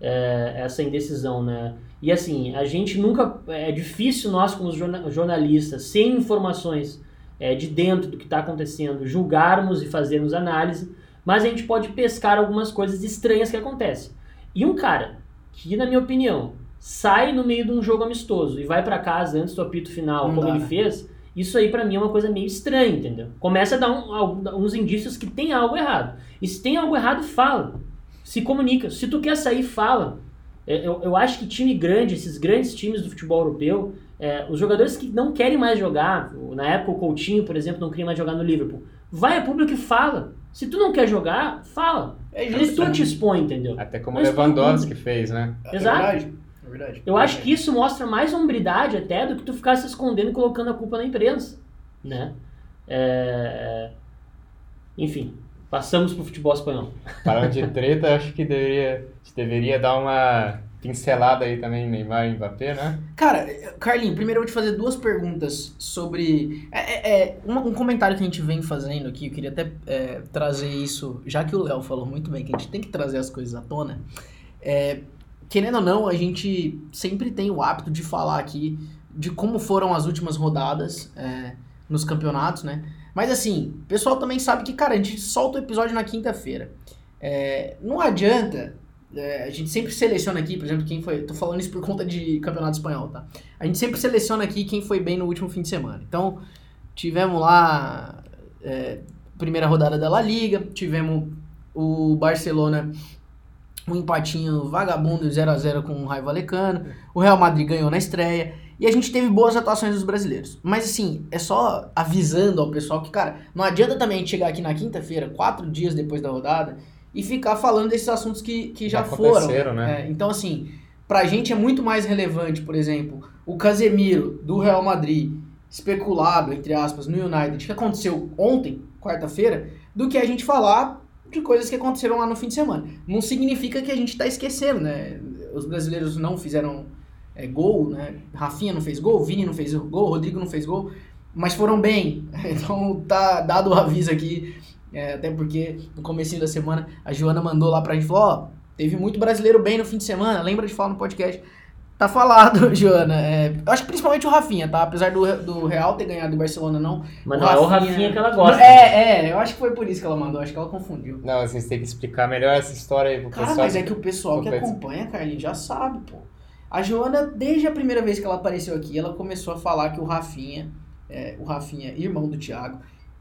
É, essa indecisão, né? E assim, a gente nunca... É difícil nós, como jorna- jornalistas, sem informações é, de dentro do que está acontecendo, julgarmos e fazermos análise, Mas a gente pode pescar algumas coisas estranhas que acontecem. E um cara que, na minha opinião, sai no meio de um jogo amistoso e vai para casa antes do apito final, Não como dá, ele né? fez, isso aí pra mim é uma coisa meio estranha, entendeu? Começa a dar um- uns indícios que tem algo errado. E se tem algo errado, fala. Se comunica. Se tu quer sair, fala. É, Eu, eu acho que time grande, esses grandes times do futebol europeu, é, os jogadores que não querem mais jogar, na época o Coutinho, por exemplo, não queria mais jogar no Liverpool, vai a público e fala. Se tu não quer jogar, fala. É E justo. tu te expõe, entendeu? Até como o Mas Lewandowski fez, né? É Exato. verdade. É verdade. Eu acho que isso mostra mais hombridade até do que tu ficar se escondendo e colocando a culpa na imprensa, né? É, Enfim, passamos pro futebol espanhol. Falando de treta, acho que deveria, a gente deveria dar uma pincelada aí também em Neymar e Mbappé, né? Cara, Carlinhos, primeiro eu vou te fazer duas perguntas sobre. É, é- é, um, um comentário que a gente vem fazendo aqui, eu queria até é, trazer isso, já que o Léo falou muito bem, que a gente tem que trazer as coisas à tona. É, querendo ou não, a gente sempre tem o hábito de falar aqui de como foram as últimas rodadas é, nos campeonatos, né? Mas assim, o pessoal também sabe que, cara, a gente solta o episódio na quinta-feira. É, não adianta. é, a gente sempre seleciona aqui, por exemplo, quem foi. Tô falando isso por conta de campeonato espanhol, tá? A gente sempre seleciona aqui quem foi bem no último fim de semana. Então, tivemos lá. é, primeira rodada da La Liga, tivemos o Barcelona um empatinho vagabundo 0 a 0 com o Raio Valecano. O Real Madrid ganhou na estreia. E a gente teve boas atuações dos brasileiros. Mas assim, é só avisando ao pessoal que, cara, não adianta também a gente chegar aqui na quinta-feira, quatro dias depois da rodada, e ficar falando desses assuntos que, que já, Já foram. né? É, então, assim, pra gente é muito mais relevante, por exemplo, o Casemiro do Real Madrid especulado, entre aspas, no United, que aconteceu ontem, quarta-feira, do que a gente falar de coisas que aconteceram lá no fim de semana. Não significa que a gente tá esquecendo, né? Os brasileiros não fizeram é, gol, né? Rafinha não fez gol, Vini não fez gol, Rodrigo não fez gol, mas foram bem. Então tá dado o aviso aqui, é, até porque no comecinho da semana a Joana mandou lá pra gente, falou, ó, teve muito brasileiro bem no fim de semana, lembra de falar no podcast. Tá falado, Joana. É, eu acho que principalmente o Rafinha, tá? Apesar do, do Real ter ganhado do Barcelona, não. Mas não é o Rafinha que ela gosta. É, é, eu acho que foi por isso que ela mandou, acho que ela confundiu. Não, vocês têm que explicar melhor essa história aí pro Cara, pessoal. mas é que o pessoal que acompanha, Carlinhos, já sabe, pô. A Joana, desde a primeira vez que ela apareceu aqui, ela começou a falar que o Rafinha, é, o Rafinha, irmão do Thiago,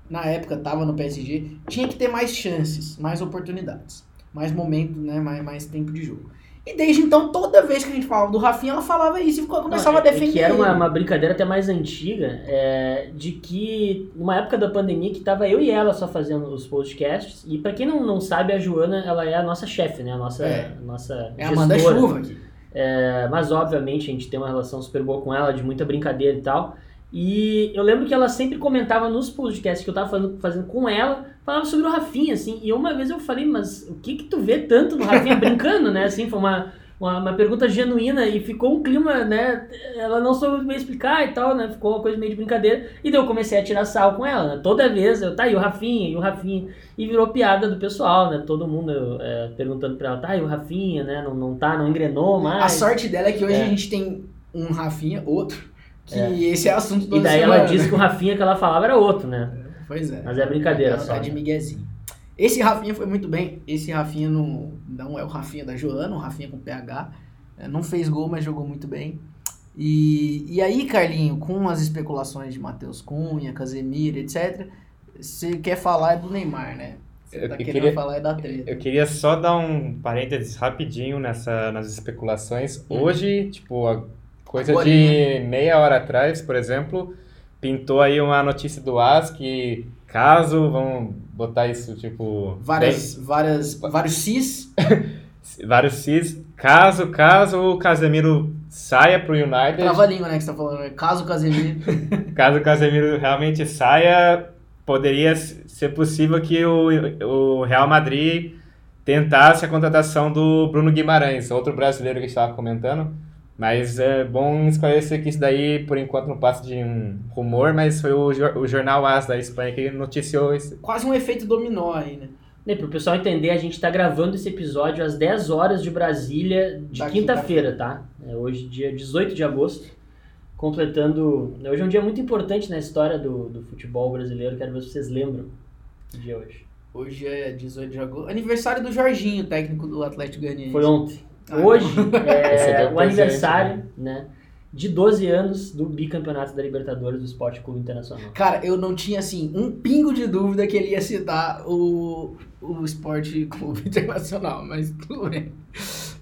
na época tava no PSG, tinha que ter mais chances, mais oportunidades, mais momento, né, mais, mais tempo de jogo. E desde então, toda vez que a gente falava do Rafinha, ela falava isso e começava Não, é- a defender. É que era uma, uma brincadeira até mais antiga, é, de que numa época da pandemia que tava eu e ela só fazendo os podcasts, e pra quem não, não sabe, a Joana, ela é a nossa chefe, né? A nossa, É. a nossa É a Amanda. Chuva aqui. É, mas obviamente a gente tem uma relação super boa com ela, de muita brincadeira e tal. E eu lembro que ela sempre comentava nos podcasts que eu tava fazendo, fazendo com ela, falava sobre o Rafinha, assim. E uma vez eu falei, mas o que que tu vê tanto no Rafinha brincando, né? Assim, foi uma, uma, uma pergunta genuína e ficou um clima, né? Ela não soube bem explicar e tal, né? Ficou uma coisa meio de brincadeira. E daí eu comecei a tirar sal com ela, né? Toda vez eu, tá, e o Rafinha, e o Rafinha. E virou piada do pessoal, né? Todo mundo é, perguntando pra ela, tá, e o Rafinha, né? Não, não tá, não engrenou mais. A sorte dela é que hoje É. a gente tem um Rafinha, outro, que esse é assunto E toda daí semana, ela disse né? que o Rafinha que ela falava era outro, né? Pois é. Mas é brincadeira Ela só. tá de miguezinho. Esse Rafinha foi muito bem. Esse Rafinha não, não é o Rafinha da Joana, o Rafinha com PH. É, Não fez gol, mas jogou muito bem. E, e aí, Carlinho, com as especulações de Matheus Cunha, Casemiro, etc., você quer falar do Neymar, né? Você Eu- tá eu querendo queria- falar é da treta. Eu queria só dar um parênteses rapidinho nessa, nas especulações. Hum. Hoje, tipo, a coisa de meia hora atrás, por exemplo, pintou aí uma notícia do AS que caso, vamos botar isso, tipo... Várias, várias, vários cis. bem- vários cis. Caso, caso o Casemiro saia pro United, Trava a língua, né, que você tá falando. né? Caso Casemiro. caso o Casemiro realmente saia, poderia ser possível que o, o Real Madrid tentasse a contratação do Bruno Guimarães, outro brasileiro que a gente estava comentando. Mas é bom esclarecer que isso daí, por enquanto, não passa de um rumor, mas foi o, o jornal AS da Espanha que noticiou isso. Quase um efeito dominó aí, né? E pro pessoal entender, a gente tá gravando esse episódio às 10 horas de Brasília, de quinta-feira, tá? É hoje, dia 18 de agosto, completando... Hoje é um dia muito importante na história do, do futebol brasileiro, quero ver se vocês lembram do dia hoje. Hoje é 18 de agosto. Aniversário do Jorginho, técnico do Atlético Goianiense. Foi ontem. Ah, Hoje é um o aniversário, né? De 12 anos do bicampeonato da Libertadores do Esporte Clube Internacional. Cara, eu não tinha, assim, um pingo de dúvida que ele ia citar o, o Esporte Clube Internacional, mas tudo bem.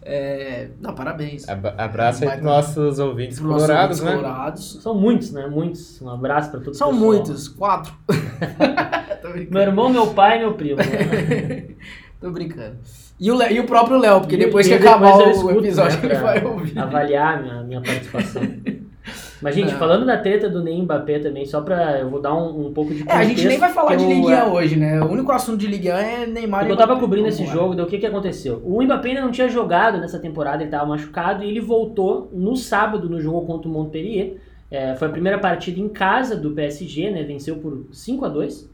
É, não, parabéns. Ab- Abraço aí Baita- pros nossos ouvintes nossos colorados, ouvintes né? colorados. São muitos, né? Muitos. Um abraço pra todos São muitos, quatro. Meu irmão, meu pai e meu primo. Né? Tô brincando. E o, e o próprio Léo, porque E- depois e que depois acabar eu o escuto, episódio né, ele vai ouvir. Avaliar a minha, minha participação. Mas, gente, Não. falando da treta do Ney Mbappé também, só pra. Eu vou dar um, um pouco de É, a gente nem vai falar de Ligue 1 é, hoje, né? O único assunto de Ligue 1 é Neymar Porque e eu tava cobrindo esse jogo, daí o que que aconteceu? O Mbappé ainda não tinha jogado nessa temporada, ele tava machucado, e ele voltou no sábado no jogo contra o Montpellier. É, foi a primeira partida em casa do PSG, né? Venceu por 5 a 2 Passeou.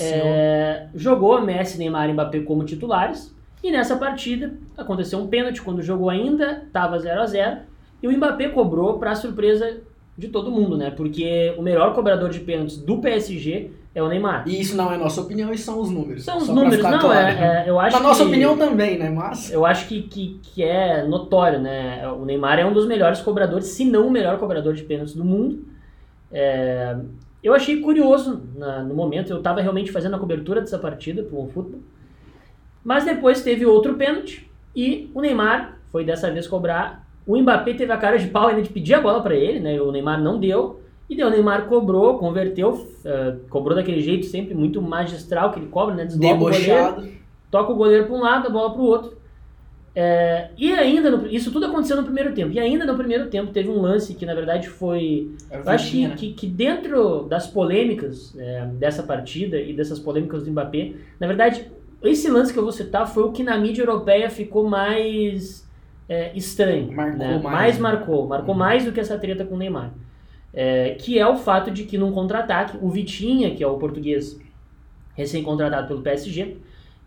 É, jogou Messi, Neymar e Mbappé como titulares. E nessa partida aconteceu um pênalti quando o jogo ainda estava 0 a 0 E o Mbappé cobrou para surpresa de todo mundo, né? Porque o melhor cobrador de pênaltis do PSG é o Neymar. E isso não é nossa opinião, isso são os números. São os números, não, claro. é, é, eu acho Na nossa que- opinião também, né? Mas. eu acho que, que, que é notório, né? O Neymar é um dos melhores cobradores, se não o melhor cobrador de pênaltis do mundo. É, eu achei curioso na- no momento, eu estava realmente fazendo a cobertura dessa partida para o futebol. Mas depois teve outro pênalti e o Neymar foi dessa vez cobrar. O Mbappé teve a cara de pau ainda de pedir a bola para ele, né? O Neymar não deu. E daí o Neymar cobrou, converteu, eh, cobrou daquele jeito sempre muito magistral que ele cobra, né? Desloca o goleiro Debochado. toca o goleiro para um lado, a bola para o outro. É, e ainda, no- isso tudo aconteceu no primeiro tempo. E ainda no primeiro tempo teve um lance que na verdade foi. Eu acho que, né? que, que dentro das polêmicas é, dessa partida e dessas polêmicas do Mbappé, na verdade, esse lance que eu vou citar foi o que na mídia europeia ficou mais é, estranho. Marcou né? mais, né? marcou, marcou Uhum. mais do que essa treta com o Neymar. É, que é o fato de que num contra-ataque, o Vitinha, que é o português recém-contratado pelo PSG,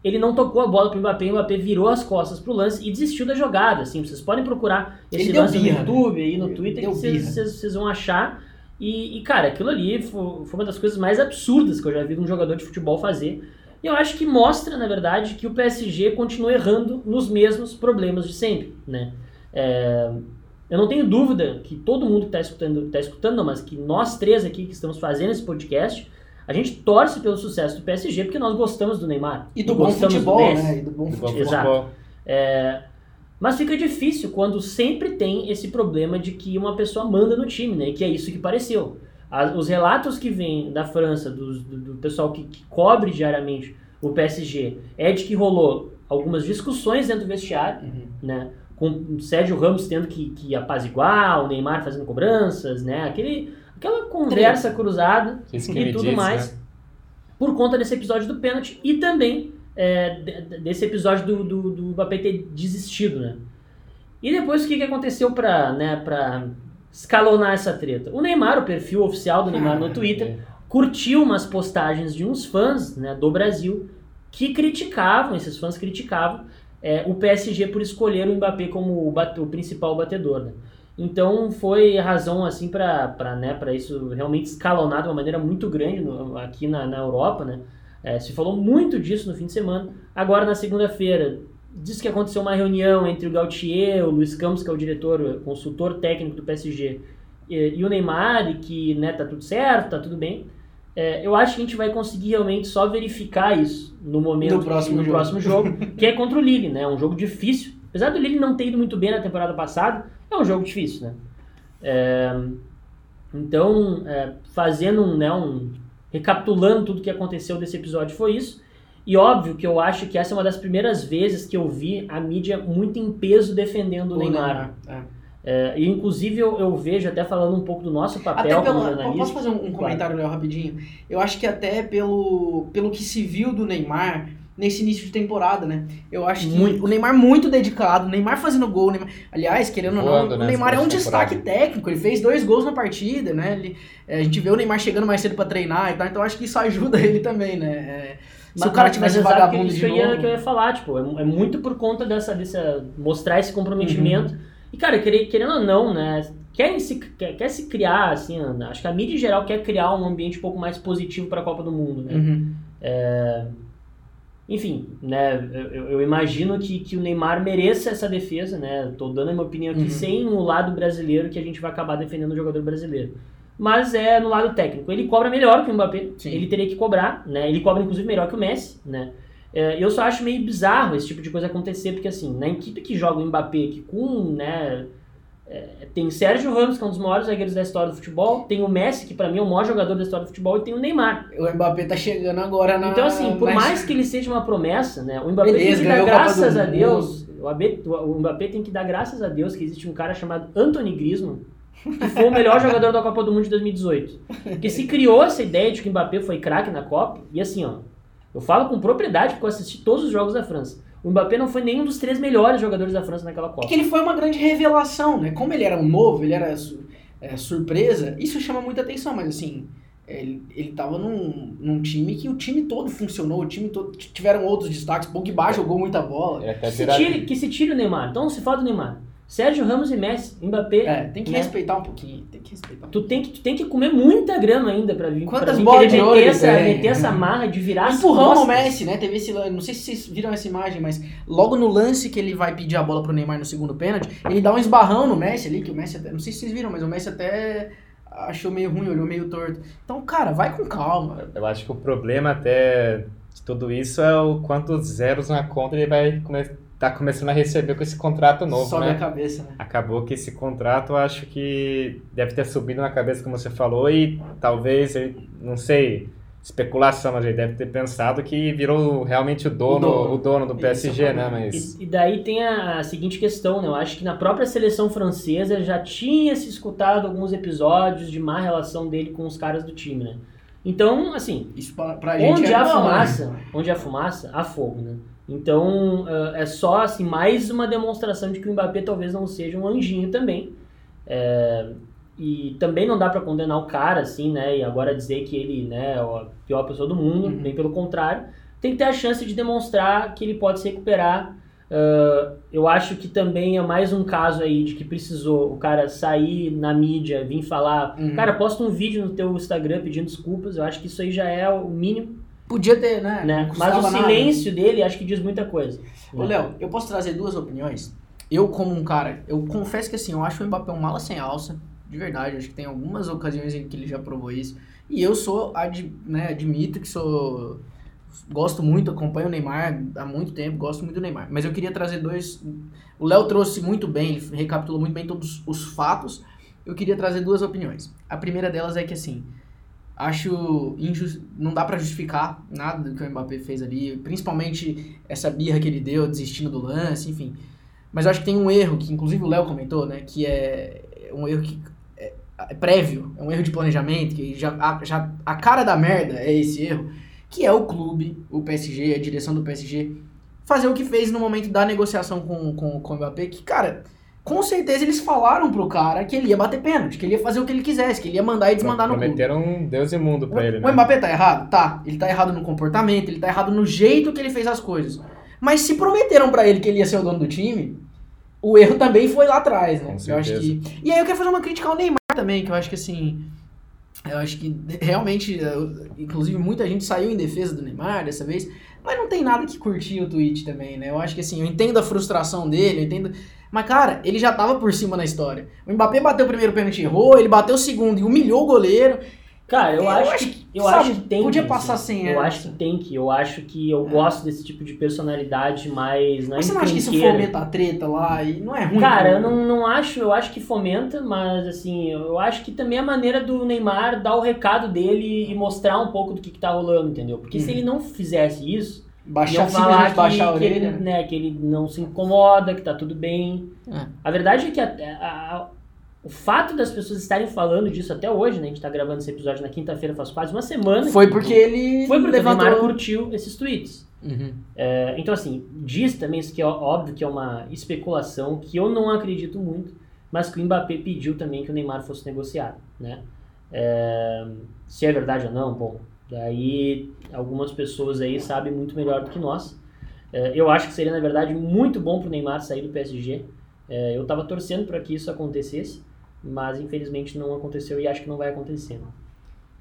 ele não tocou a bola pro Mbappé, o Mbappé virou as costas pro lance e desistiu da jogada, assim, vocês podem procurar esse Ele lance no YouTube e no Twitter que vocês, vão achar. E, e, cara, aquilo ali foi, foi uma das coisas mais absurdas que eu já vi um jogador de futebol fazer. E eu acho que mostra, na verdade, que o PSG continua errando nos mesmos problemas de sempre, né? É, eu não tenho dúvida que todo mundo que está escutando, tá escutando, mas que nós três aqui que estamos fazendo esse podcast, a gente torce pelo sucesso do PSG porque nós gostamos do Neymar. E do bom do futebol, Messi. né? E do bom Do futebol. Exato. É, mas fica difícil quando sempre tem esse problema de que uma pessoa manda no time, né? Que é isso que pareceu. As- os relatos que vêm da França, dos- do, do pessoal que, que cobre diariamente o PSG, é de que rolou algumas discussões dentro do vestiário, Uhum. né? Com o Sérgio Ramos tendo que, que apaziguar, o Neymar fazendo cobranças, né? Aquele, aquela conversa cruzada Isso e tudo disse, mais, né? por conta desse episódio do pênalti e também é, de- de- desse episódio do, do, do Mbappé ter desistido, né? E depois o que, que aconteceu pra, né, pra escalonar essa treta? O Neymar, o perfil oficial do Neymar no É. Twitter, curtiu umas postagens de uns fãs né, do Brasil que criticavam, esses fãs criticavam é, o PSG por escolher o Mbappé como o, bate- o principal batedor. Né? Então foi razão assim para né, pra isso realmente escalonar de uma maneira muito grande no- aqui na, na Europa. Né? É, se falou muito disso no fim de semana. Agora na segunda-feira diz que aconteceu uma reunião entre o Gautier, o Luiz Campos, que é o diretor, o consultor técnico do PSG, e, e o Neymar, e que né, tá tudo certo, tá tudo bem. É, eu acho que a gente vai conseguir realmente só verificar isso no momento No próximo no jogo. próximo jogo, que é contra o Lille, né? Um jogo difícil. Apesar do Lille não ter ido muito bem na temporada passada, é um jogo difícil, né? É, então, é, fazendo um, né, um. recapitulando tudo que aconteceu desse episódio, foi isso. E óbvio que eu acho que essa é uma das primeiras vezes que eu vi a mídia muito em peso defendendo o, Neymar. É. É, e inclusive eu, eu vejo, até falando um pouco do nosso Até papel como pelo, jornalista. posso fazer um, um comentário, Léo, rapidinho? Eu acho que até pelo, pelo que se viu do Neymar nesse início de temporada, né? Eu acho que Muito. o Neymar muito dedicado, o Neymar fazendo gol, o Neymar- aliás, querendo ou Voando, não, o né, Neymar é um destaque técnico, ele fez dois gols na partida, né? Ele- é, a gente vê o Neymar chegando mais cedo pra treinar e tal, então acho que isso ajuda ele também, né? É, se o cara tivesse vagabundo isso de que eu, ia, novo... que eu ia falar, tipo, é, é muito por conta dessa, dessa mostrar esse comprometimento. Uhum. E, cara, querendo ou não, né? Quer se, quer, quer se criar, assim, acho que a mídia em geral quer criar um ambiente um pouco mais positivo para a Copa do Mundo, né? Uhum. Enfim, né, eu, eu imagino que, que o Neymar mereça essa defesa, né? Tô dando a minha opinião aqui Uhum. sem o lado brasileiro que a gente vai acabar defendendo o jogador brasileiro. Mas é no lado técnico. Ele cobra melhor que o Mbappé. Sim. Ele teria que cobrar, né? Ele cobra inclusive melhor que o Messi, né? É, eu só acho meio bizarro esse tipo de coisa acontecer, porque assim, na equipe que joga o Mbappé, que com, né, é, tem Sérgio Ramos, que é um dos maiores zagueiros da história do futebol, tem o Messi, que pra mim é o maior jogador da história do futebol, e tem o Neymar. O Mbappé tá chegando agora na. Então, assim, por na- mais que ele seja uma promessa, né? O Mbappé Beleza, tem que dar graças a. Deus. O Mbappé, o Mbappé tem que dar graças a Deus que existe um cara chamado Anthony Griezmann, que foi o melhor jogador da Copa do Mundo de 2018. Porque se criou essa ideia de que o Mbappé foi craque na Copa, e assim, ó, eu falo com propriedade porque eu assisti todos os jogos da França. O Mbappé não foi nenhum dos três melhores jogadores da França naquela É Copa. que ele foi uma grande revelação, né? Como ele era um novo, ele era su- é, surpresa, isso chama muita atenção, mas assim, ele, ele tava num, num time que o time todo funcionou, o time todo. Tiveram outros destaques, Pogba jogou muita bola. Até Que se, tire, que se tire o Neymar. Então se fala do Neymar. Sérgio Ramos e Messi, Mbappé. É, tem que né? respeitar um pouquinho, tem que respeitar. Tu tem, que, tu tem que comer muita grama ainda pra vir, Quantas pra vir bolas de ouro essa, tem? meter essa marra de virar Empurrão no. Messi, né? Teve esse não sei se vocês viram essa imagem, mas logo no lance que ele vai pedir a bola pro Neymar no segundo pênalti, ele dá um esbarrão no Messi ali, que o Messi até, não sei se vocês viram, mas o Messi até achou meio ruim, olhou meio torto. Então, cara, vai com calma. Eu acho que o problema até de tudo isso é o quantos zeros na conta ele vai come tá começando a receber com esse contrato novo, Sobe né? a cabeça, né? Acabou que esse contrato acho que deve ter subido na cabeça, como você falou, e talvez, não sei, especulação, mas ele deve ter pensado que virou realmente o dono, O dono. o dono, do é PSG, né? Mas E, e daí tem a, seguinte questão, né? Eu acho que na própria seleção francesa já tinha se escutado alguns episódios de má relação dele com os caras do time, né? Então, assim, Isso pra, pra gente onde é há bom, né? fumaça, onde há fumaça, há fogo, né? Então, é só assim mais uma demonstração de que o Mbappé talvez não seja um anjinho também. É, e também não dá pra condenar o cara assim, né? E agora dizer que ele, né, é a pior pessoa do mundo, Uhum. bem pelo contrário. Tem que ter a chance de demonstrar que ele pode se recuperar. Ah, eu acho que também é mais um caso aí de que precisou o cara sair na mídia, vir falar, Uhum. cara, posta um vídeo no teu Instagram pedindo desculpas. Eu acho que isso aí já é o mínimo Podia ter, né? né? Mas o nada. silêncio dele acho que diz muita coisa. Ô, Léo, eu posso trazer duas opiniões? Eu, como um cara, eu confesso que assim, eu acho o Mbappé um mala sem alça, de verdade. Acho que tem algumas ocasiões em que ele já provou isso. E eu sou, ad, né, admito que sou. Gosto muito, acompanho o Neymar há muito tempo, gosto muito do Neymar. Mas eu queria trazer dois. O Léo trouxe muito bem, ele recapitulou muito bem todos os fatos. Eu queria trazer duas opiniões. A primeira delas é que assim. Acho injus... não dá pra justificar nada do que o Mbappé fez ali, principalmente essa birra que ele deu, desistindo do lance, enfim. Mas eu acho que tem um erro, que inclusive o Léo comentou, né? Que é um erro que é, é prévio, é um erro de planejamento, que já a, já a cara da merda é esse erro, que é o clube, o PSG, a direção do PSG, fazer o que fez no momento da negociação com, com, com o Mbappé, que, cara, com certeza eles falaram pro cara que ele ia bater pênalti, que ele ia fazer o que ele quisesse, que ele ia mandar e desmandar no clube. prometeram um Deus e mundo pra ele, O né? Mbappé tá errado? Tá. Ele tá errado no comportamento, ele tá errado no jeito que ele fez as coisas. Mas se prometeram pra ele que ele ia ser o dono do time, o erro também foi lá atrás, né? Com eu acho que. E aí eu quero fazer uma crítica ao Neymar também, que eu acho que assim. Eu acho que realmente, inclusive muita gente saiu em defesa do Neymar dessa vez, mas não tem nada que curtir o tweet também, né? Eu acho que assim, eu entendo a frustração dele, eu entendo. Mas, cara, ele já tava por cima na história. O Mbappé bateu o primeiro pênalti e errou, ele bateu o segundo e humilhou o goleiro. Cara, eu, Eu acho, acho que eu sabe, acho que tem podia que, passar sem Eu acho que tem que, eu acho que eu gosto desse tipo de personalidade mais não é Mas você não acha que isso fomenta a treta lá e não é ruim? Cara, eu não, não acho, eu acho que fomenta, mas assim, eu acho que também é a maneira do Neymar dar o recado dele e mostrar um pouco do que, que tá rolando, entendeu? Porque se Uhum. ele não fizesse isso, Baixar, iam falar simplesmente que, baixar a que ele, orelha. né, que ele não se incomoda, que tá tudo bem. É. A verdade é que a- a- o fato das pessoas estarem falando disso até hoje, né? A gente tá gravando esse episódio na quinta-feira, faz quase uma semana. Foi porque ele Foi porque o levantou... Neymar curtiu esses tweets. Uhum. É, então, assim, diz também isso que é óbvio que é uma especulação que eu não acredito muito, mas que o Mbappé pediu também que o Neymar fosse negociado, né? É, se é verdade ou não, bom, daí algumas pessoas aí sabem muito melhor do que nós. É, eu acho que seria, na verdade, muito bom pro Neymar sair do PSG. É, eu tava torcendo para que isso acontecesse, mas infelizmente não aconteceu e acho que não vai acontecer. né?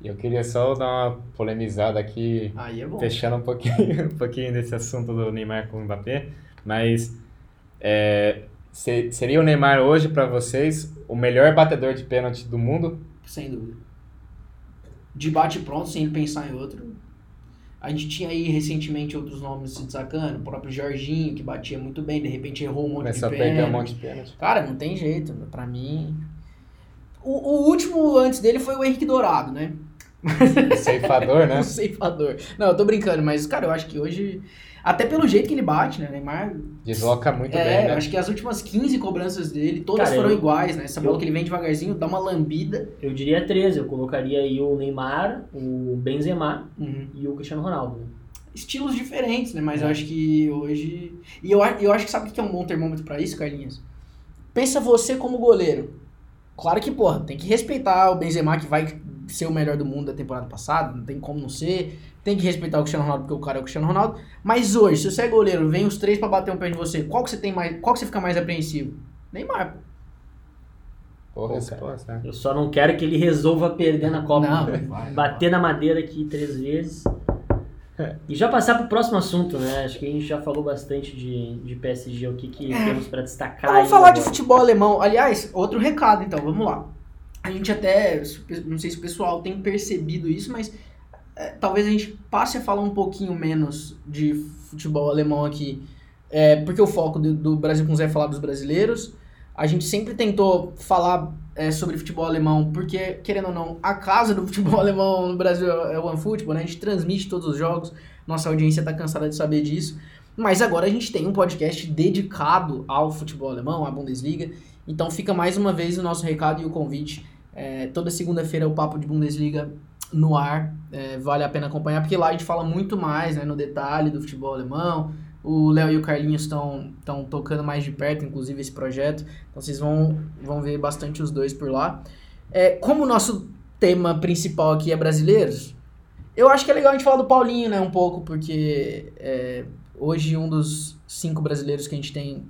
Eu queria só dar uma polemizada aqui, Aí é bom. fechando um pouquinho, um pouquinho desse assunto do Neymar com o Mbappé, mas é, se- seria o Neymar hoje para vocês o melhor batedor de pênalti do mundo? Sem dúvida. De bate pronto, sem pensar em outro. A gente tinha aí recentemente outros nomes se destacando, o próprio Jorginho, que batia muito bem, de repente errou um monte Começou a de perder um pênalti. monte de pênalti. Cara, não tem jeito, pra mim. O, o último antes dele foi o Henrique Dourado, né? O ceifador, né? O ceifador. Não, eu tô brincando, mas, cara, eu acho que hoje. Até pelo jeito que ele bate, né? Neymar. Desloca muito é, bem, né? acho que as últimas 15 cobranças dele, todas Cara, foram eu- iguais, né? Essa bola eu- que ele vem devagarzinho, dá uma lambida. Eu diria 13, eu colocaria aí o Neymar, o Benzema e o Cristiano Ronaldo. né? estilos diferentes, né? Mas É. eu acho que hoje. E eu, eu acho que sabe o que é um bom termômetro pra isso, Carlinhos? Pensa você como goleiro. Claro que, porra, tem que respeitar o Benzema, que vai ser o melhor do mundo da temporada passada, não tem como não ser. Tem que respeitar o Cristiano Ronaldo, porque o cara é o Cristiano Ronaldo. Mas hoje, se você é goleiro, vem os três pra bater um pé de você, qual que você tem mais. Qual que você fica mais apreensivo? Neymar, pô. Boa Pô, resposta. né? Eu só não quero que ele resolva perder na Copa. Não, vai. Bater na madeira aqui três vezes. E já passar pro próximo assunto, né? Acho que a gente já falou bastante de, de PSG, o que, que temos pra destacar. Então, Vamos falar de agora. futebol alemão. Aliás, outro recado, então, vamos lá. A gente até, não sei se o pessoal tem percebido isso, mas é, talvez a gente passe a falar um pouquinho menos de futebol alemão aqui, é, porque o foco do, do Brasil com Zé é falar dos brasileiros. A gente sempre tentou falar é, sobre futebol alemão, porque, querendo ou não, a casa do futebol alemão no Brasil é o OneFootball, né? A gente transmite todos os jogos, nossa audiência tá cansada de saber disso. Mas agora a gente tem um podcast dedicado ao futebol alemão, à Bundesliga. Então fica mais uma vez o nosso recado e o convite. É, toda segunda-feira o Papo de Bundesliga no ar. É, vale a pena acompanhar, porque lá a gente fala muito mais né, no detalhe do futebol alemão. O Léo e o Carlinhos estão tocando mais de perto, inclusive, esse projeto. Então vocês vão, vão ver bastante os dois por lá. É, como o nosso tema principal aqui é brasileiros, eu acho que é legal a gente falar do Paulinho, né, um pouco, porque é, hoje um dos cinco brasileiros que a gente tem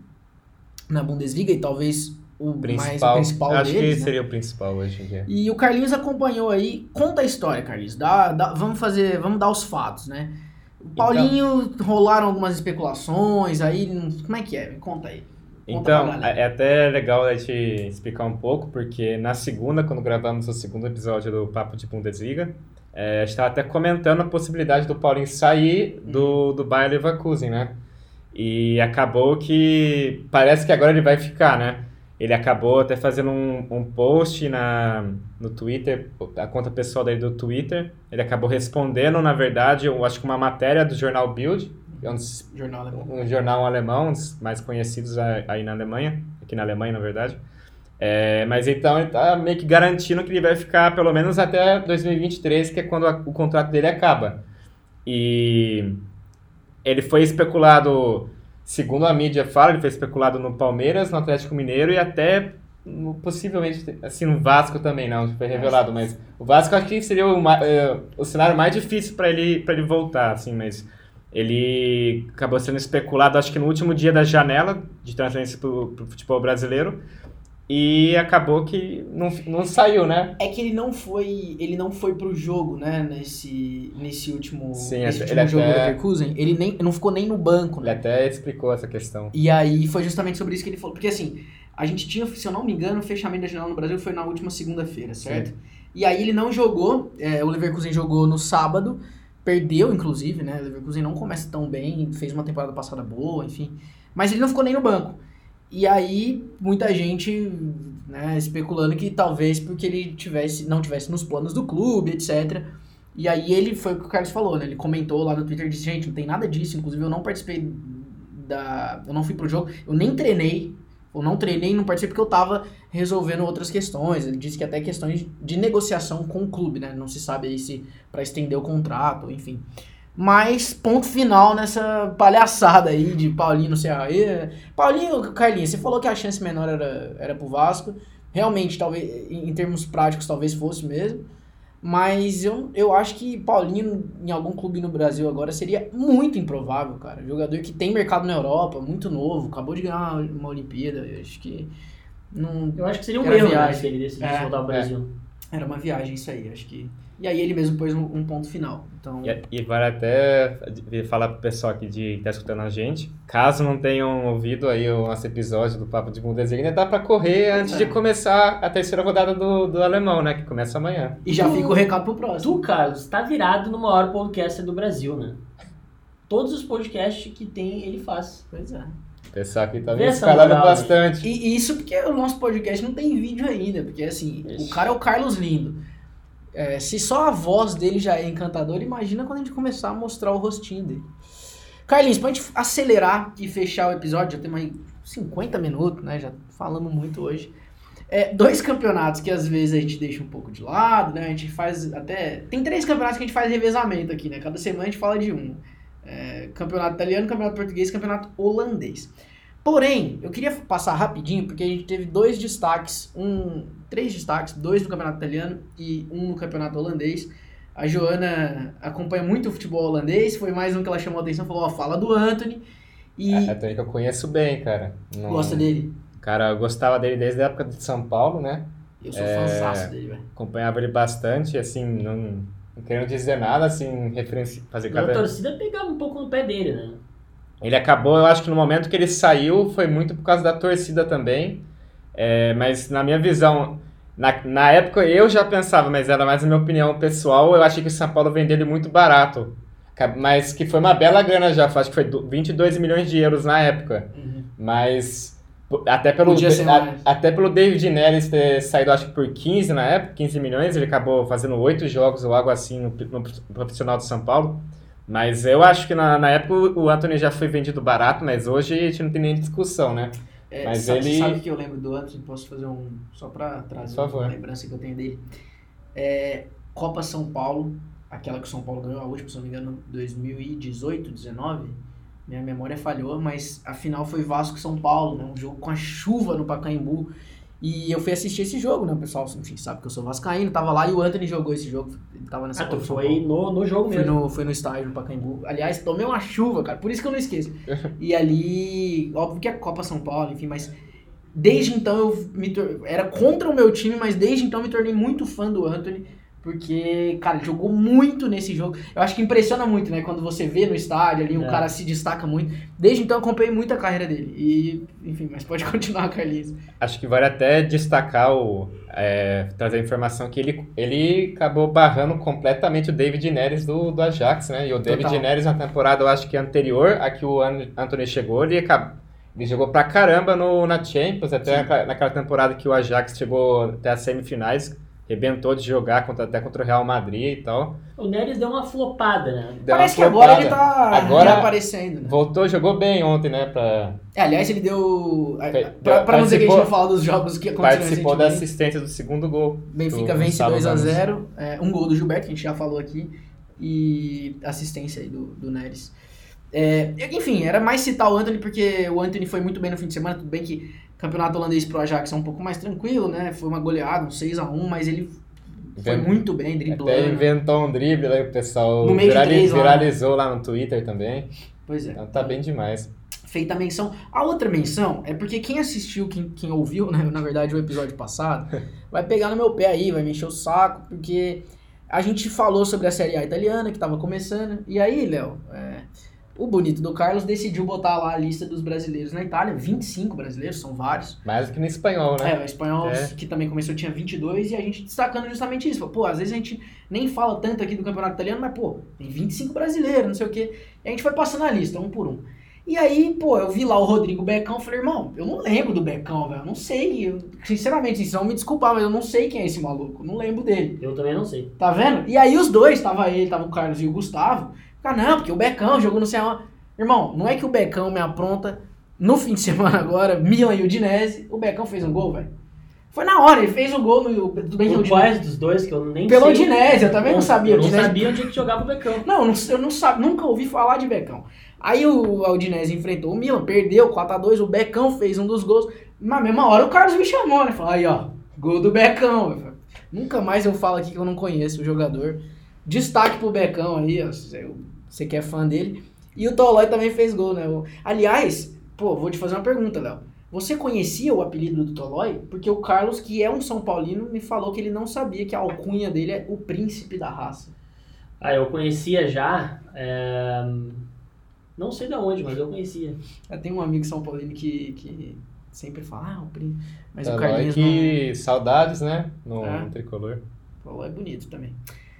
na Bundesliga e talvez o mais o Principal. principal Acho deles, que né? seria o principal hoje em dia. E o Carlinhos acompanhou aí. Conta a história, Carlinhos. Dá, dá- vamos fazer, vamos dar os fatos, né? O Paulinho rolaram algumas especulações aí. Como é que é? Conta aí. Conta Então, galera. é até legal a gente explicar um pouco, porque na segunda, quando gravamos o segundo episódio do Papo de Bundesliga, é, a gente estava até comentando a possibilidade do Paulinho sair do, do Bayer Leverkusen, né? E acabou que parece que agora ele vai ficar, né? Ele acabou até fazendo um, um post na, no Twitter, a conta pessoal dele do Twitter. Ele acabou respondendo, na verdade, eu acho que uma matéria do jornal Bild, é um dos Jornal Alemão. um jornal alemão, um dos mais conhecidos aí na Alemanha, aqui na Alemanha, na verdade. É, mas então ele tá meio que garantindo que ele vai ficar pelo menos até 2023, que é quando a- o contrato dele acaba. E ele foi especulado, segundo a mídia fala, ele foi especulado no Palmeiras, no Atlético Mineiro e até possivelmente assim no Vasco também, não foi revelado, mas o Vasco acho que seria o, eh, o cenário mais difícil para ele para ele voltar, assim, mas ele acabou sendo especulado, acho que no último dia da janela de transferência para o futebol brasileiro. E acabou que não, não saiu, né? É que ele não foi, ele não foi pro jogo, né, nesse, nesse último, Sim, nesse ele último jogo do até- Leverkusen. Ele nem, não ficou nem no banco, Ele né? até explicou essa questão. E aí foi justamente sobre isso que ele falou. Porque assim, a gente tinha, se eu não me engano, o fechamento da janela no Brasil foi na última segunda-feira, certo? E aí ele não jogou, é, o Leverkusen jogou no sábado, perdeu inclusive, né? O Leverkusen não começa tão bem, fez uma temporada passada boa, enfim. Mas ele não ficou nem no banco. E aí, muita gente né, especulando que talvez porque ele tivesse, não tivesse nos planos do clube, etc. E aí ele foi o que o Carlos falou, né? Ele comentou lá no Twitter disse, gente, não tem nada disso. Inclusive, eu não participei da. Eu não fui pro jogo, eu nem treinei. Eu não treinei e não participei porque eu tava resolvendo outras questões. Ele disse que até questões de negociação com o clube, né? Não se sabe aí se para estender o contrato, enfim. Mas ponto final nessa palhaçada aí de Paulinho no Ceará. E, Paulinho, Carlinhos, você falou que a chance menor era, era pro Vasco. Realmente, talvez, em em termos práticos, talvez fosse mesmo. Mas eu, eu acho que Paulinho em algum clube no Brasil agora seria muito improvável, cara. Jogador que tem mercado na Europa, muito novo, acabou de ganhar uma, uma Olimpíada. Eu acho que não Eu acho que seria um erro né, viagem. se ele decidisse É, voltar ao é. Brasil. era uma viagem isso aí. Acho que E aí ele mesmo pôs um, um ponto final. Então, E, e vale até falar pro pessoal aqui de, que tá escutando a gente, caso não tenham ouvido aí o nosso episódio do Papo de Bundesliga, ainda dá pra correr antes de começar a terceira rodada do, do alemão, né? Que começa amanhã. e já fica o recado pro próximo. Tu, Carlos, tá virado no maior podcaster do Brasil, né? Todos os podcasts que tem, ele faz. Pois é. O pessoal aqui tá me escalando bastante. E e isso porque o nosso podcast não tem vídeo ainda, porque assim, Isso. o cara é o Carlos Lindo. É, se só a voz dele já é encantadora, imagina quando a gente começar a mostrar o rostinho dele. Carlinhos, pra gente acelerar e fechar o episódio, já temos aí 50 minutos, né? Já falamos muito hoje. É, dois campeonatos que às vezes a gente deixa um pouco de lado, né? A gente faz até. Tem três campeonatos que a gente faz revezamento aqui, né? Cada semana a gente fala de um. É, campeonato italiano, campeonato português, campeonato holandês. Porém, eu queria passar rapidinho, porque a gente teve dois destaques, um, três destaques, dois no campeonato italiano e um no campeonato holandês. A Joana acompanha muito o futebol holandês, foi mais um que ela chamou a atenção, falou, ó, fala do Anthony e É, também que eu conheço bem, cara. Não- gosta dele. Cara, eu gostava dele desde a época de São Paulo, né? Eu sou É. fãzaço dele, velho. Acompanhava ele bastante, assim, não, não querendo dizer nada, assim, referência, fazer A cada... torcida pegava um pouco no pé dele, né? Ele acabou, eu acho que no momento que ele saiu foi muito por causa da torcida também. É, mas na minha visão, na, na época eu já pensava, mas era mais a minha opinião pessoal, eu achei que o São Paulo vendeu ele muito barato. Mas que foi uma bela grana já, acho que foi do- 22 milhões de euros na época. Mas p- até pelo, a- até pelo David Neres ter saído, acho que por 15 na época, 15 milhões, ele acabou fazendo oito jogos ou algo assim no, no profissional do São Paulo. Mas eu acho que na, na época o Anthony já foi vendido barato, mas hoje a gente não tem nem discussão, né? É, Mas sabe, ele- sabe que eu lembro do Anthony? Posso fazer um. Só pra trazer uma lembrança que eu tenho dele. É, Copa São Paulo, aquela que o São Paulo ganhou a última, se não me engano, 2018, 19. Minha memória falhou, mas a final foi Vasco São Paulo, né? Um jogo com a chuva no Pacaembu. E eu fui assistir esse jogo, né? O pessoal, enfim, sabe que eu sou vascaíno, tava lá e o Anthony jogou esse jogo. Ele tava nessa Ah, tu São foi no, no jogo mesmo. no, fui no estádio no Pacaembu. Aliás, tomei uma chuva, cara. Por isso que eu não esqueço. E ali, óbvio que é Copa São Paulo, enfim, mas desde então eu me era contra o meu time, mas desde então eu me tornei muito fã do Anthony, porque, cara, ele jogou muito nesse jogo. Eu acho que impressiona muito, né, quando você vê no estádio ali, um É. cara se destaca muito. Desde então eu acompanhei muito a carreira dele. E, enfim, mas pode continuar, Carlinhos. Acho que vale até destacar o. é, trazer a informação que ele, ele acabou barrando completamente o David Neres do, do Ajax, né? E o David Total. Neres na temporada, eu acho que anterior a que o An- Anthony chegou, ele, acab- ele jogou pra caramba no, na Champions, até naquela, naquela temporada que o Ajax chegou até as semifinais, rebentou de jogar contra, até contra o Real Madrid e tal. O Neres deu uma flopada, né? Deu Parece que agora ele tá Agora- reaparecendo, né? Voltou, jogou bem ontem, né? Pra, É, aliás, ele deu. Fe- Pra, pra não dizer que a gente não fala dos jogos que aconteceram participou da assistência do segundo gol. Benfica do vence Gonçalo 2 a Ramos. 0 é, um gol do Gilberto, que a gente já falou aqui, e assistência aí do, do Neres. É, enfim, era mais citar o Anthony, porque o Anthony foi muito bem no fim de semana, tudo bem que campeonato holandês pro Ajax é um pouco mais tranquilo, né? Foi uma goleada, um 6x1, mas ele foi muito bem, Até driblando. inventou um drible aí, o pessoal No meio virali- três lá, né? viralizou lá no Twitter também. Pois é. Então tá bem demais. feita a menção. A outra menção é porque quem assistiu, quem, quem ouviu, né, na verdade, o episódio passado, vai pegar no meu pé aí, vai me encher o saco, porque a gente falou sobre a Série A italiana, que estava começando, e aí, Léo, é, o bonito do Carlos decidiu botar lá a lista dos brasileiros na Itália, 25 brasileiros, são vários. Mais do que no espanhol, né? É, o espanhol, É. que também começou, tinha 22, e a gente destacando justamente isso. Pô, às vezes a gente nem fala tanto aqui do campeonato italiano, mas, pô, tem 25 brasileiros, não sei o quê. E a gente foi passando a lista, um por um. E aí, pô, eu vi lá o Rodrigo Becão, falei, irmão, eu não lembro do Becão, velho, eu não sei. Eu, sinceramente, vocês vão me desculpar, mas eu não sei quem é esse maluco, não lembro dele. Eu também não sei. Tá vendo? E aí os dois, tava ele, tava o Carlos e o Gustavo. Ah, não, porque o Becão jogou no aonde. Irmão, não é que o Becão me apronta no fim de semana agora, Milan e Udinese, o Becão fez um gol, velho. Foi na hora, ele fez o gol no. Tudo bem Por Udinese. quais dos dois que eu nem Pelo sei. Udinese, eu também não sabia. Eu não Udinese- sabia onde é que jogava o Becão. Não, eu não, não sabe, nunca ouvi falar de Becão. Aí o Aldinese enfrentou o Milan, perdeu 4x2, o Becão fez um dos gols. Na mesma hora o Carlos me chamou, né? Falou, aí ó, gol do Becão. Nunca mais eu falo aqui que eu não conheço o jogador. Destaque pro Becão aí, ó, você que é fã dele. E o Tolói também fez gol, né? O- Aliás, pô, vou te fazer uma pergunta, Léo. Você conhecia o apelido do Tolói? Porque o Carlos, que é um São Paulino, me falou que ele não sabia que a alcunha dele é o príncipe da raça. Ah, eu conhecia já. é, Não sei de onde, mas eu conhecia. Eu tenho um amigo São Paulino que, que sempre fala, ah, o príncipe. Mas o Carlinhos que saudades, né? No É. tricolor. não. Tolói é bonito também.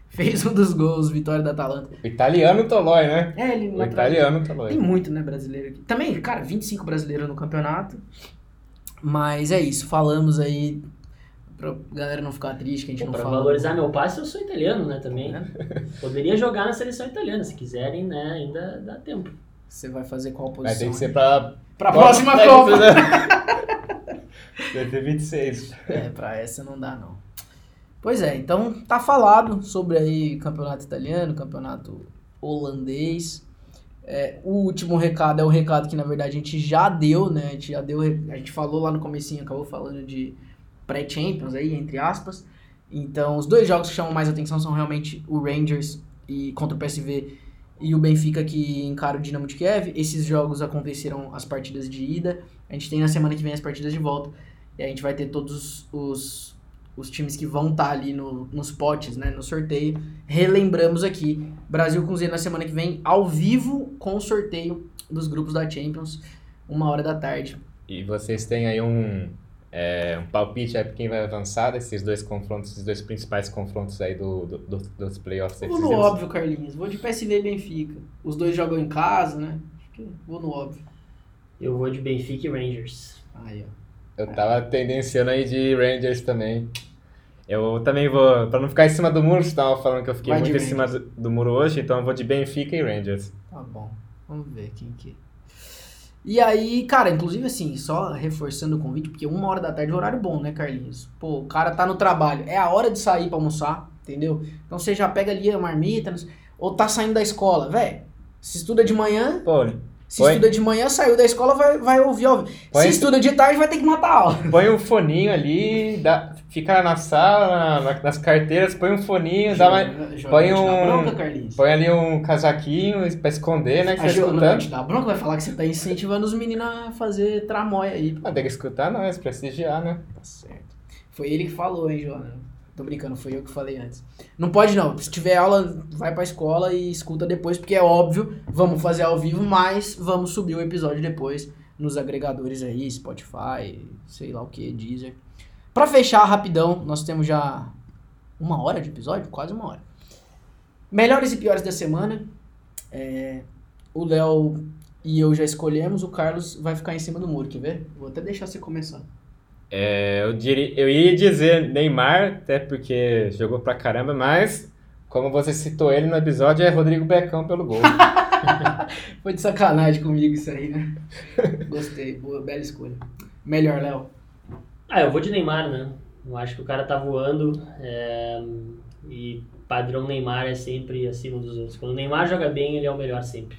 Fez um dos gols, vitória da Atalanta. O italiano Tolói, né? É, ele O italiano Tolói. Tem muito, né, brasileiro aqui. Também, cara, 25 brasileiros no campeonato. Mas é isso, falamos aí pra galera não ficar triste que a gente Pô, não pra fala. valorizar meu passe, eu sou italiano, né, também. Né? Poderia jogar na seleção italiana, se quiserem, né, ainda dá tempo. Você vai fazer qual Vai posição? ter que ser pra. Pra próxima É, Copa. Vai ter 26. É, pra essa não dá não. Pois é, então tá falado sobre aí campeonato italiano, campeonato holandês. É, o último recado é o recado que na verdade a gente já deu, né? A gente já deu, a gente falou lá no comecinho, acabou falando de pré-champions aí, entre aspas. Então, os dois jogos que chamam mais atenção são realmente o Rangers e contra o PSV e o Benfica que encara o Dinamo de Kiev. Esses jogos aconteceram as partidas de ida. A gente tem na semana que vem as partidas de volta. E a gente vai ter todos os, os times que vão estar ali no, nos potes, né, no sorteio. Relembramos aqui, Brasil com Z na semana que vem, ao vivo com o sorteio dos grupos da Champions, uma hora da tarde. E vocês têm aí um, é, um palpite aí pra quem vai avançar desses dois confrontos, esses dois principais confrontos aí do, do- do- dos playoffs. Vou no óbvio, Carlinhos. Vou de PSV e Benfica. Os dois jogam em casa, né? Acho que Vou no óbvio. Eu vou de Benfica e Rangers. Aí, ó. Eu tava tendenciando aí de Rangers também. Eu também vou, pra não ficar em cima do muro, você tava falando que eu fiquei Vai muito em cima do, do muro hoje, então eu vou de Benfica e Rangers. Tá bom. Vamos ver quem que. E aí, cara, inclusive assim, só reforçando o convite, porque uma hora da tarde é um horário bom, né, Carlinhos? Pô, o cara tá no trabalho, é a hora de sair pra almoçar, entendeu? Então você já pega ali a marmita, ou tá saindo da escola, velho. Se estuda de manhã, Pô, se Põe. estuda de manhã, saiu da escola, vai, vai ouvir ao vivo. Põe. Se estuda de tarde, vai ter que matar a aula. põe um foninho ali, dá, fica na sala, na- nas carteiras, põe um foninho, dá uma, Joga- põe um- bronca, põe ali um casaquinho pra esconder, né, que A você tá te dá bronca, vai falar que você tá incentivando os meninos a fazer tramóia aí. Ah, tem que escutar nós, prestigiar, né? Tá certo. Foi ele que falou, hein, Joana? Tô brincando, foi eu que falei antes. Não pode não. Se tiver aula, vai pra escola e escuta depois, porque é óbvio, vamos fazer ao vivo, mas vamos subir o episódio depois nos agregadores aí, Spotify, sei lá o que, Deezer. Pra fechar rapidão, nós temos já uma hora de episódio, quase uma hora. Melhores e piores da semana. É, o Léo e eu já escolhemos, o Carlos vai ficar em cima do muro, quer ver? Vou até deixar você começar. É, eu, diria, eu ia dizer Neymar, até porque jogou pra caramba, mas como você citou ele no episódio, é Rodrigo Becão pelo gol. Foi de sacanagem comigo isso aí, né? Gostei, boa, bela escolha. Melhor, Léo. Ah, eu vou de Neymar, né? Eu acho que o cara tá voando é, e padrão Neymar é sempre acima dos outros. Quando o Neymar joga bem, ele é o melhor sempre.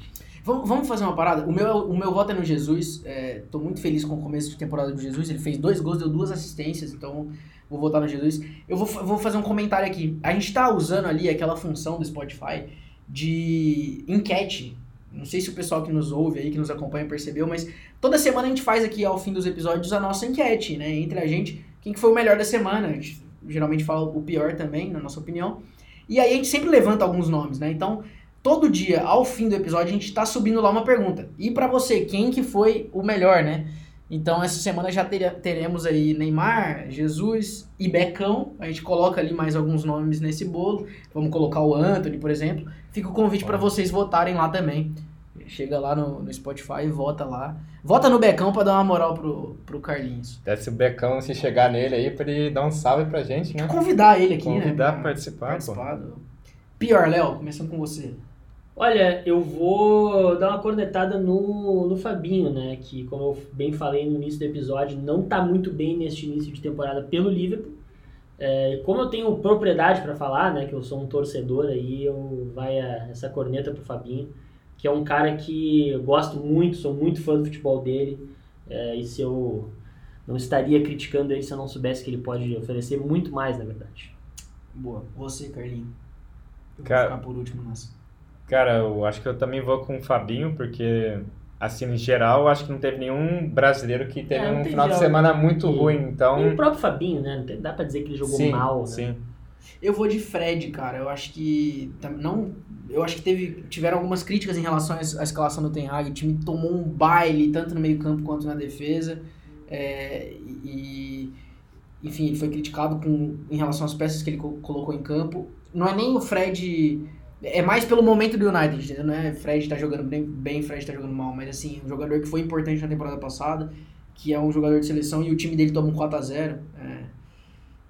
Vamos, fazer uma parada? O meu, o meu voto é no Jesus. É, tô muito feliz com o começo de temporada do Jesus. Ele fez dois gols, deu duas assistências, então vou votar no Jesus. Eu vou, vou fazer um comentário aqui. A gente tá usando ali aquela função do Spotify de enquete. Não sei se o pessoal que nos ouve aí, que nos acompanha, percebeu, mas toda semana a gente faz aqui ao fim dos episódios a nossa enquete, né? Entre a gente, quem que foi o melhor da semana. A gente geralmente fala o pior também, na nossa opinião. E aí a gente sempre levanta alguns nomes, né? Então, todo dia, ao fim do episódio, a gente tá subindo lá uma pergunta. E pra você, quem que foi o melhor, né? Então, essa semana já teria- teremos aí Neymar, Jesus e Becão. A gente coloca ali mais alguns nomes nesse bolo. Vamos colocar o Anthony, por exemplo. Fica o convite pra vocês votarem lá também. Chega lá no, no Spotify e vota lá. Vota no Becão pra dar uma moral pro, pro Carlinhos. Até se o Becão se chegar nele aí pra ele dar um salve pra gente, né? Convidar ele aqui, né? Convidar pra pra participar, participar Pior, Léo, começando com você. Olha, eu vou dar uma cornetada no, no Fabinho, né? Que, como eu bem falei no início do episódio, não tá muito bem neste início de temporada pelo Liverpool. É, e como eu tenho propriedade para falar, né? Que eu sou um torcedor aí, eu vai a- essa corneta pro Fabinho, que é um cara que eu gosto muito, sou muito fã do futebol dele. É, e se eu não estaria criticando ele se eu não soubesse que ele pode oferecer muito mais, na verdade. Boa. Você, Carlinho. Eu vou Cara- ficar por último nessa. Cara, eu acho que eu também vou com o Fabinho, porque assim, em geral, acho que não teve nenhum brasileiro que teve É, um final de semana muito que- ruim. E Então, o próprio Fabinho, né? Não tem- Dá pra dizer que ele jogou sim, mal, né? sim. Eu vou de Fred, cara. Eu acho que não, eu acho que teve tiveram algumas críticas em relação à es- à escalação do Ten Hag. O time tomou um baile tanto no meio-campo quanto na defesa. É, e enfim, ele foi criticado com em relação às peças que ele co- colocou em campo. Não é nem o Fred é mais pelo momento do United, entendeu? Não é Fred tá jogando bem, bem, Fred tá jogando mal, mas assim, um jogador que foi importante na temporada passada, que é um jogador de seleção e o time dele toma um 4 a 0 é,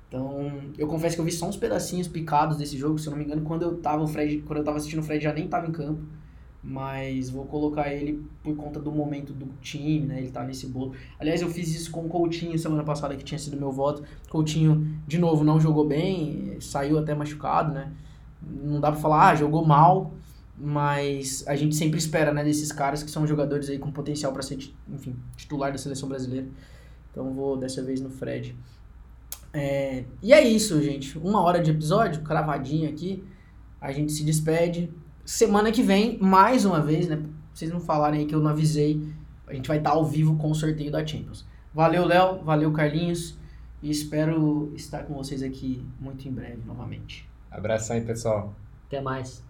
então, eu confesso que eu vi só uns pedacinhos picados desse jogo, se eu não me engano, quando eu tava o Fred, quando eu tava assistindo o Fred já nem tava em campo, mas vou colocar ele por conta do momento do time, né? Ele tá nesse bolo. Aliás, eu fiz isso com o Coutinho semana passada que tinha sido meu voto. Coutinho, de novo, não jogou bem, saiu até machucado, né? Não dá pra falar, ah, jogou mal, mas a gente sempre espera, né, desses caras que são jogadores aí com potencial para ser, enfim, titular da seleção brasileira. Então vou dessa vez no Fred. É, e é isso, gente. Uma hora de episódio, cravadinho aqui. A gente se despede. Semana que vem, mais uma vez, né? Vocês não falarem aí que eu não avisei. A gente vai estar ao vivo com o sorteio da Champions. Valeu, Léo. Valeu, Carlinhos. E espero estar com vocês aqui muito em breve novamente. Abração aí, pessoal. Até mais.